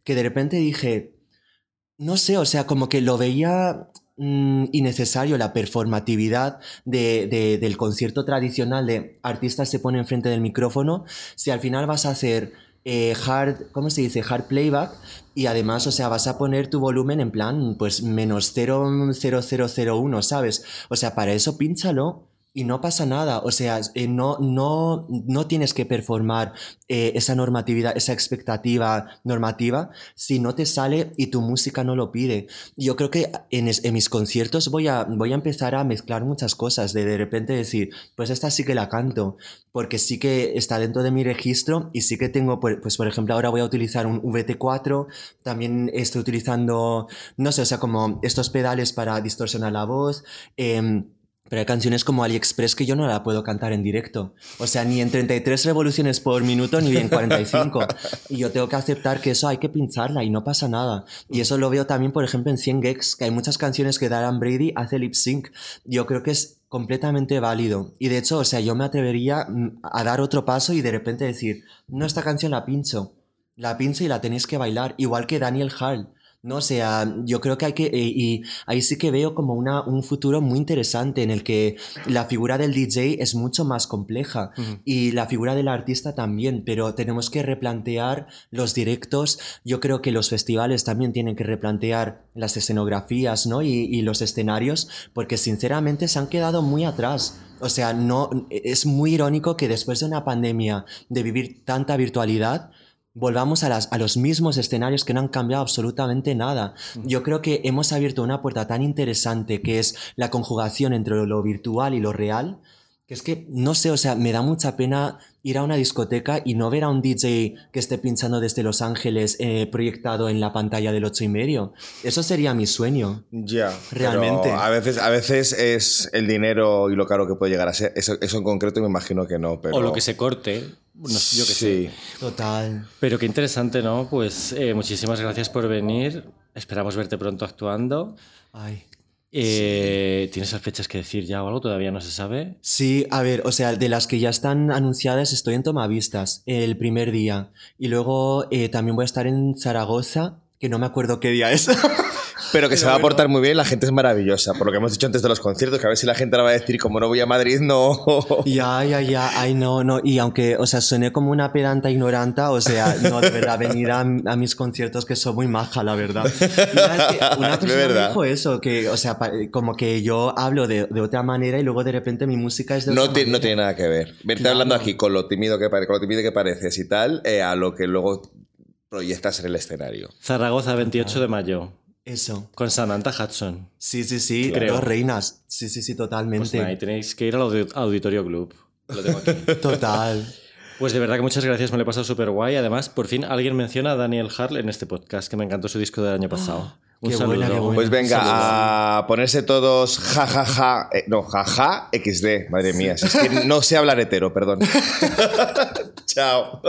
que de repente dije, no sé, o sea, como que lo veía mm, innecesario la performatividad de, de- del concierto tradicional de artistas se ponen enfrente del micrófono, si al final vas a hacer eh, hard, ¿cómo se dice? Hard playback y además, o sea, vas a poner tu volumen en plan, pues menos 0,0001, ¿sabes? O sea, para eso pínchalo y no pasa nada. O sea, eh, no, no, no tienes que performar eh, esa normatividad, esa expectativa normativa si no te sale y tu música no lo pide. Yo creo que en, es- en mis conciertos voy a, voy a empezar a mezclar muchas cosas, de de repente decir, pues esta sí que la canto, porque sí que está dentro de mi registro y sí que tengo, pues, por ejemplo, ahora voy a utilizar un VT4, también estoy utilizando, no sé, o sea, como estos pedales para distorsionar la voz. em, pero hay canciones como AliExpress que yo no la puedo cantar en directo. O sea, ni en 33 revoluciones por minuto ni en 45. Y yo tengo que aceptar que eso hay que pincharla y no pasa nada. Y eso lo veo también, por ejemplo, en 100 Gex, que hay muchas canciones que Darren Brady hace lip sync. Yo creo que es completamente válido. Y de hecho, o sea, yo me atrevería mm, a dar otro paso y de repente decir, no, esta canción la pincho. La pincho y la tenéis que bailar. Igual que Daniel Hall. No, o sea, yo creo que hay que, eh, y ahí sí que veo como una, un futuro muy interesante en el que la figura del DJ es mucho más compleja y la figura del artista también, pero tenemos que replantear los directos. Yo creo que los festivales también tienen que replantear las escenografías, ¿no? Y, y los escenarios, porque sinceramente se han quedado muy atrás. O sea, no, es muy irónico que después de una pandemia, de vivir tanta virtualidad, volvamos a, las, a los mismos escenarios que no han cambiado absolutamente nada. Yo creo que hemos abierto una puerta tan interesante que es la conjugación entre lo virtual y lo real, que es que, no sé, o sea, me da mucha pena ir a una discoteca y no ver a un DJ que esté pinchando desde Los Ángeles eh, proyectado en la pantalla del ocho y medio. Eso sería mi sueño. Ya. Realmente. pero A veces, a veces es el dinero y lo caro que puede llegar a ser. Eso, eso en concreto me imagino que no, pero. O lo que se corte. no sé, yo qué sé. sí. Total. Pero qué interesante, ¿no? Pues eh, muchísimas gracias por venir. Esperamos verte pronto actuando. Ay. Eh, ¿Tienes las fechas que decir ya o algo? Todavía no se sabe. Sí, a ver, o sea, de las que ya están anunciadas estoy en Tomavistas el primer día y luego eh, también voy a estar en Zaragoza, que no me acuerdo qué día es. Pero que se va a portar muy bien, la gente es maravillosa. Por lo que hemos dicho antes de los conciertos, que a ver si la gente ahora va a decir, como no voy a Madrid, no. ya, ya, ya, ay, no, no, y aunque, o sea, suene como una pedanta ignoranta, o sea, no, de verdad, venir a, a mis conciertos que soy muy maja, la verdad. Y es que una persona me dijo eso, que, o sea, como que yo hablo de, de otra manera y luego de repente mi música es de No, otra ti- no manera. tiene nada que ver. Verte Claro. hablando aquí con lo tímido que, pare- con lo tímido que pareces y tal, eh, a lo que luego proyectas en el escenario. Zaragoza, 28 de mayo. Eso. Con Samantha Hudson. Sí, sí, sí, Creo. dos reinas. Sí, sí, sí, Pues totalmente. y tenéis que ir al audi- Auditorio Club. Lo tengo aquí. Total. Pues de verdad que muchas gracias, me lo he pasado súper guay. Además, por fin alguien menciona a Daniel Harl en este podcast, que me encantó su disco del año pasado. Un qué saludo. buena, qué buena. Pues venga, Saludos. a ponerse todos jajaja, eh, no, jaja XD, madre mía, si es que no sé hablar hetero, perdón. Chao.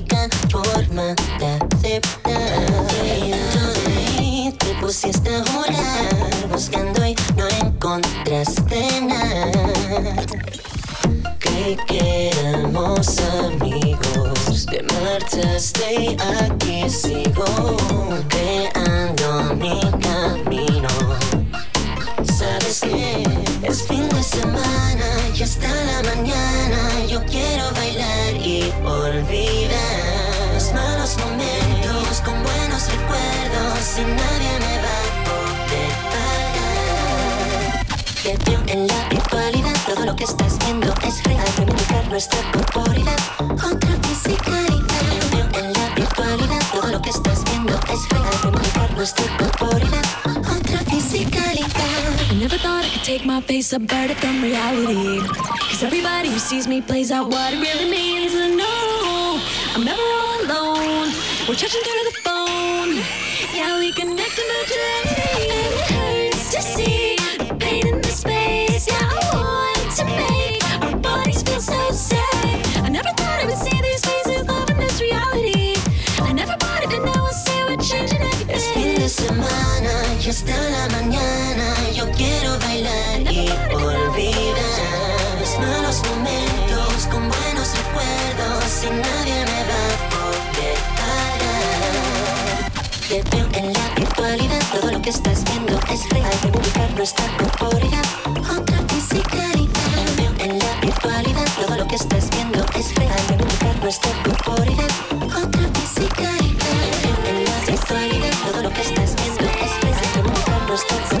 Única forma de aceptar. Mí te pusiste a jurar, buscando y no encontraste nada. Creí que éramos amigos, te marchaste y aquí sigo Corporidad, en la virtualidad, todo lo que estás viendo es real. Corporidad. I never thought I could take my face, it from reality. Cause everybody who sees me plays out what it really means. And no, I'm never all alone. We're touching through the hasta la mañana yo quiero bailar y olvidar los malos momentos con buenos recuerdos y nadie me va a poder parar. Te veo en la virtualidad, todo lo que estás viendo es real. Reivindicar nuestra corporidad, so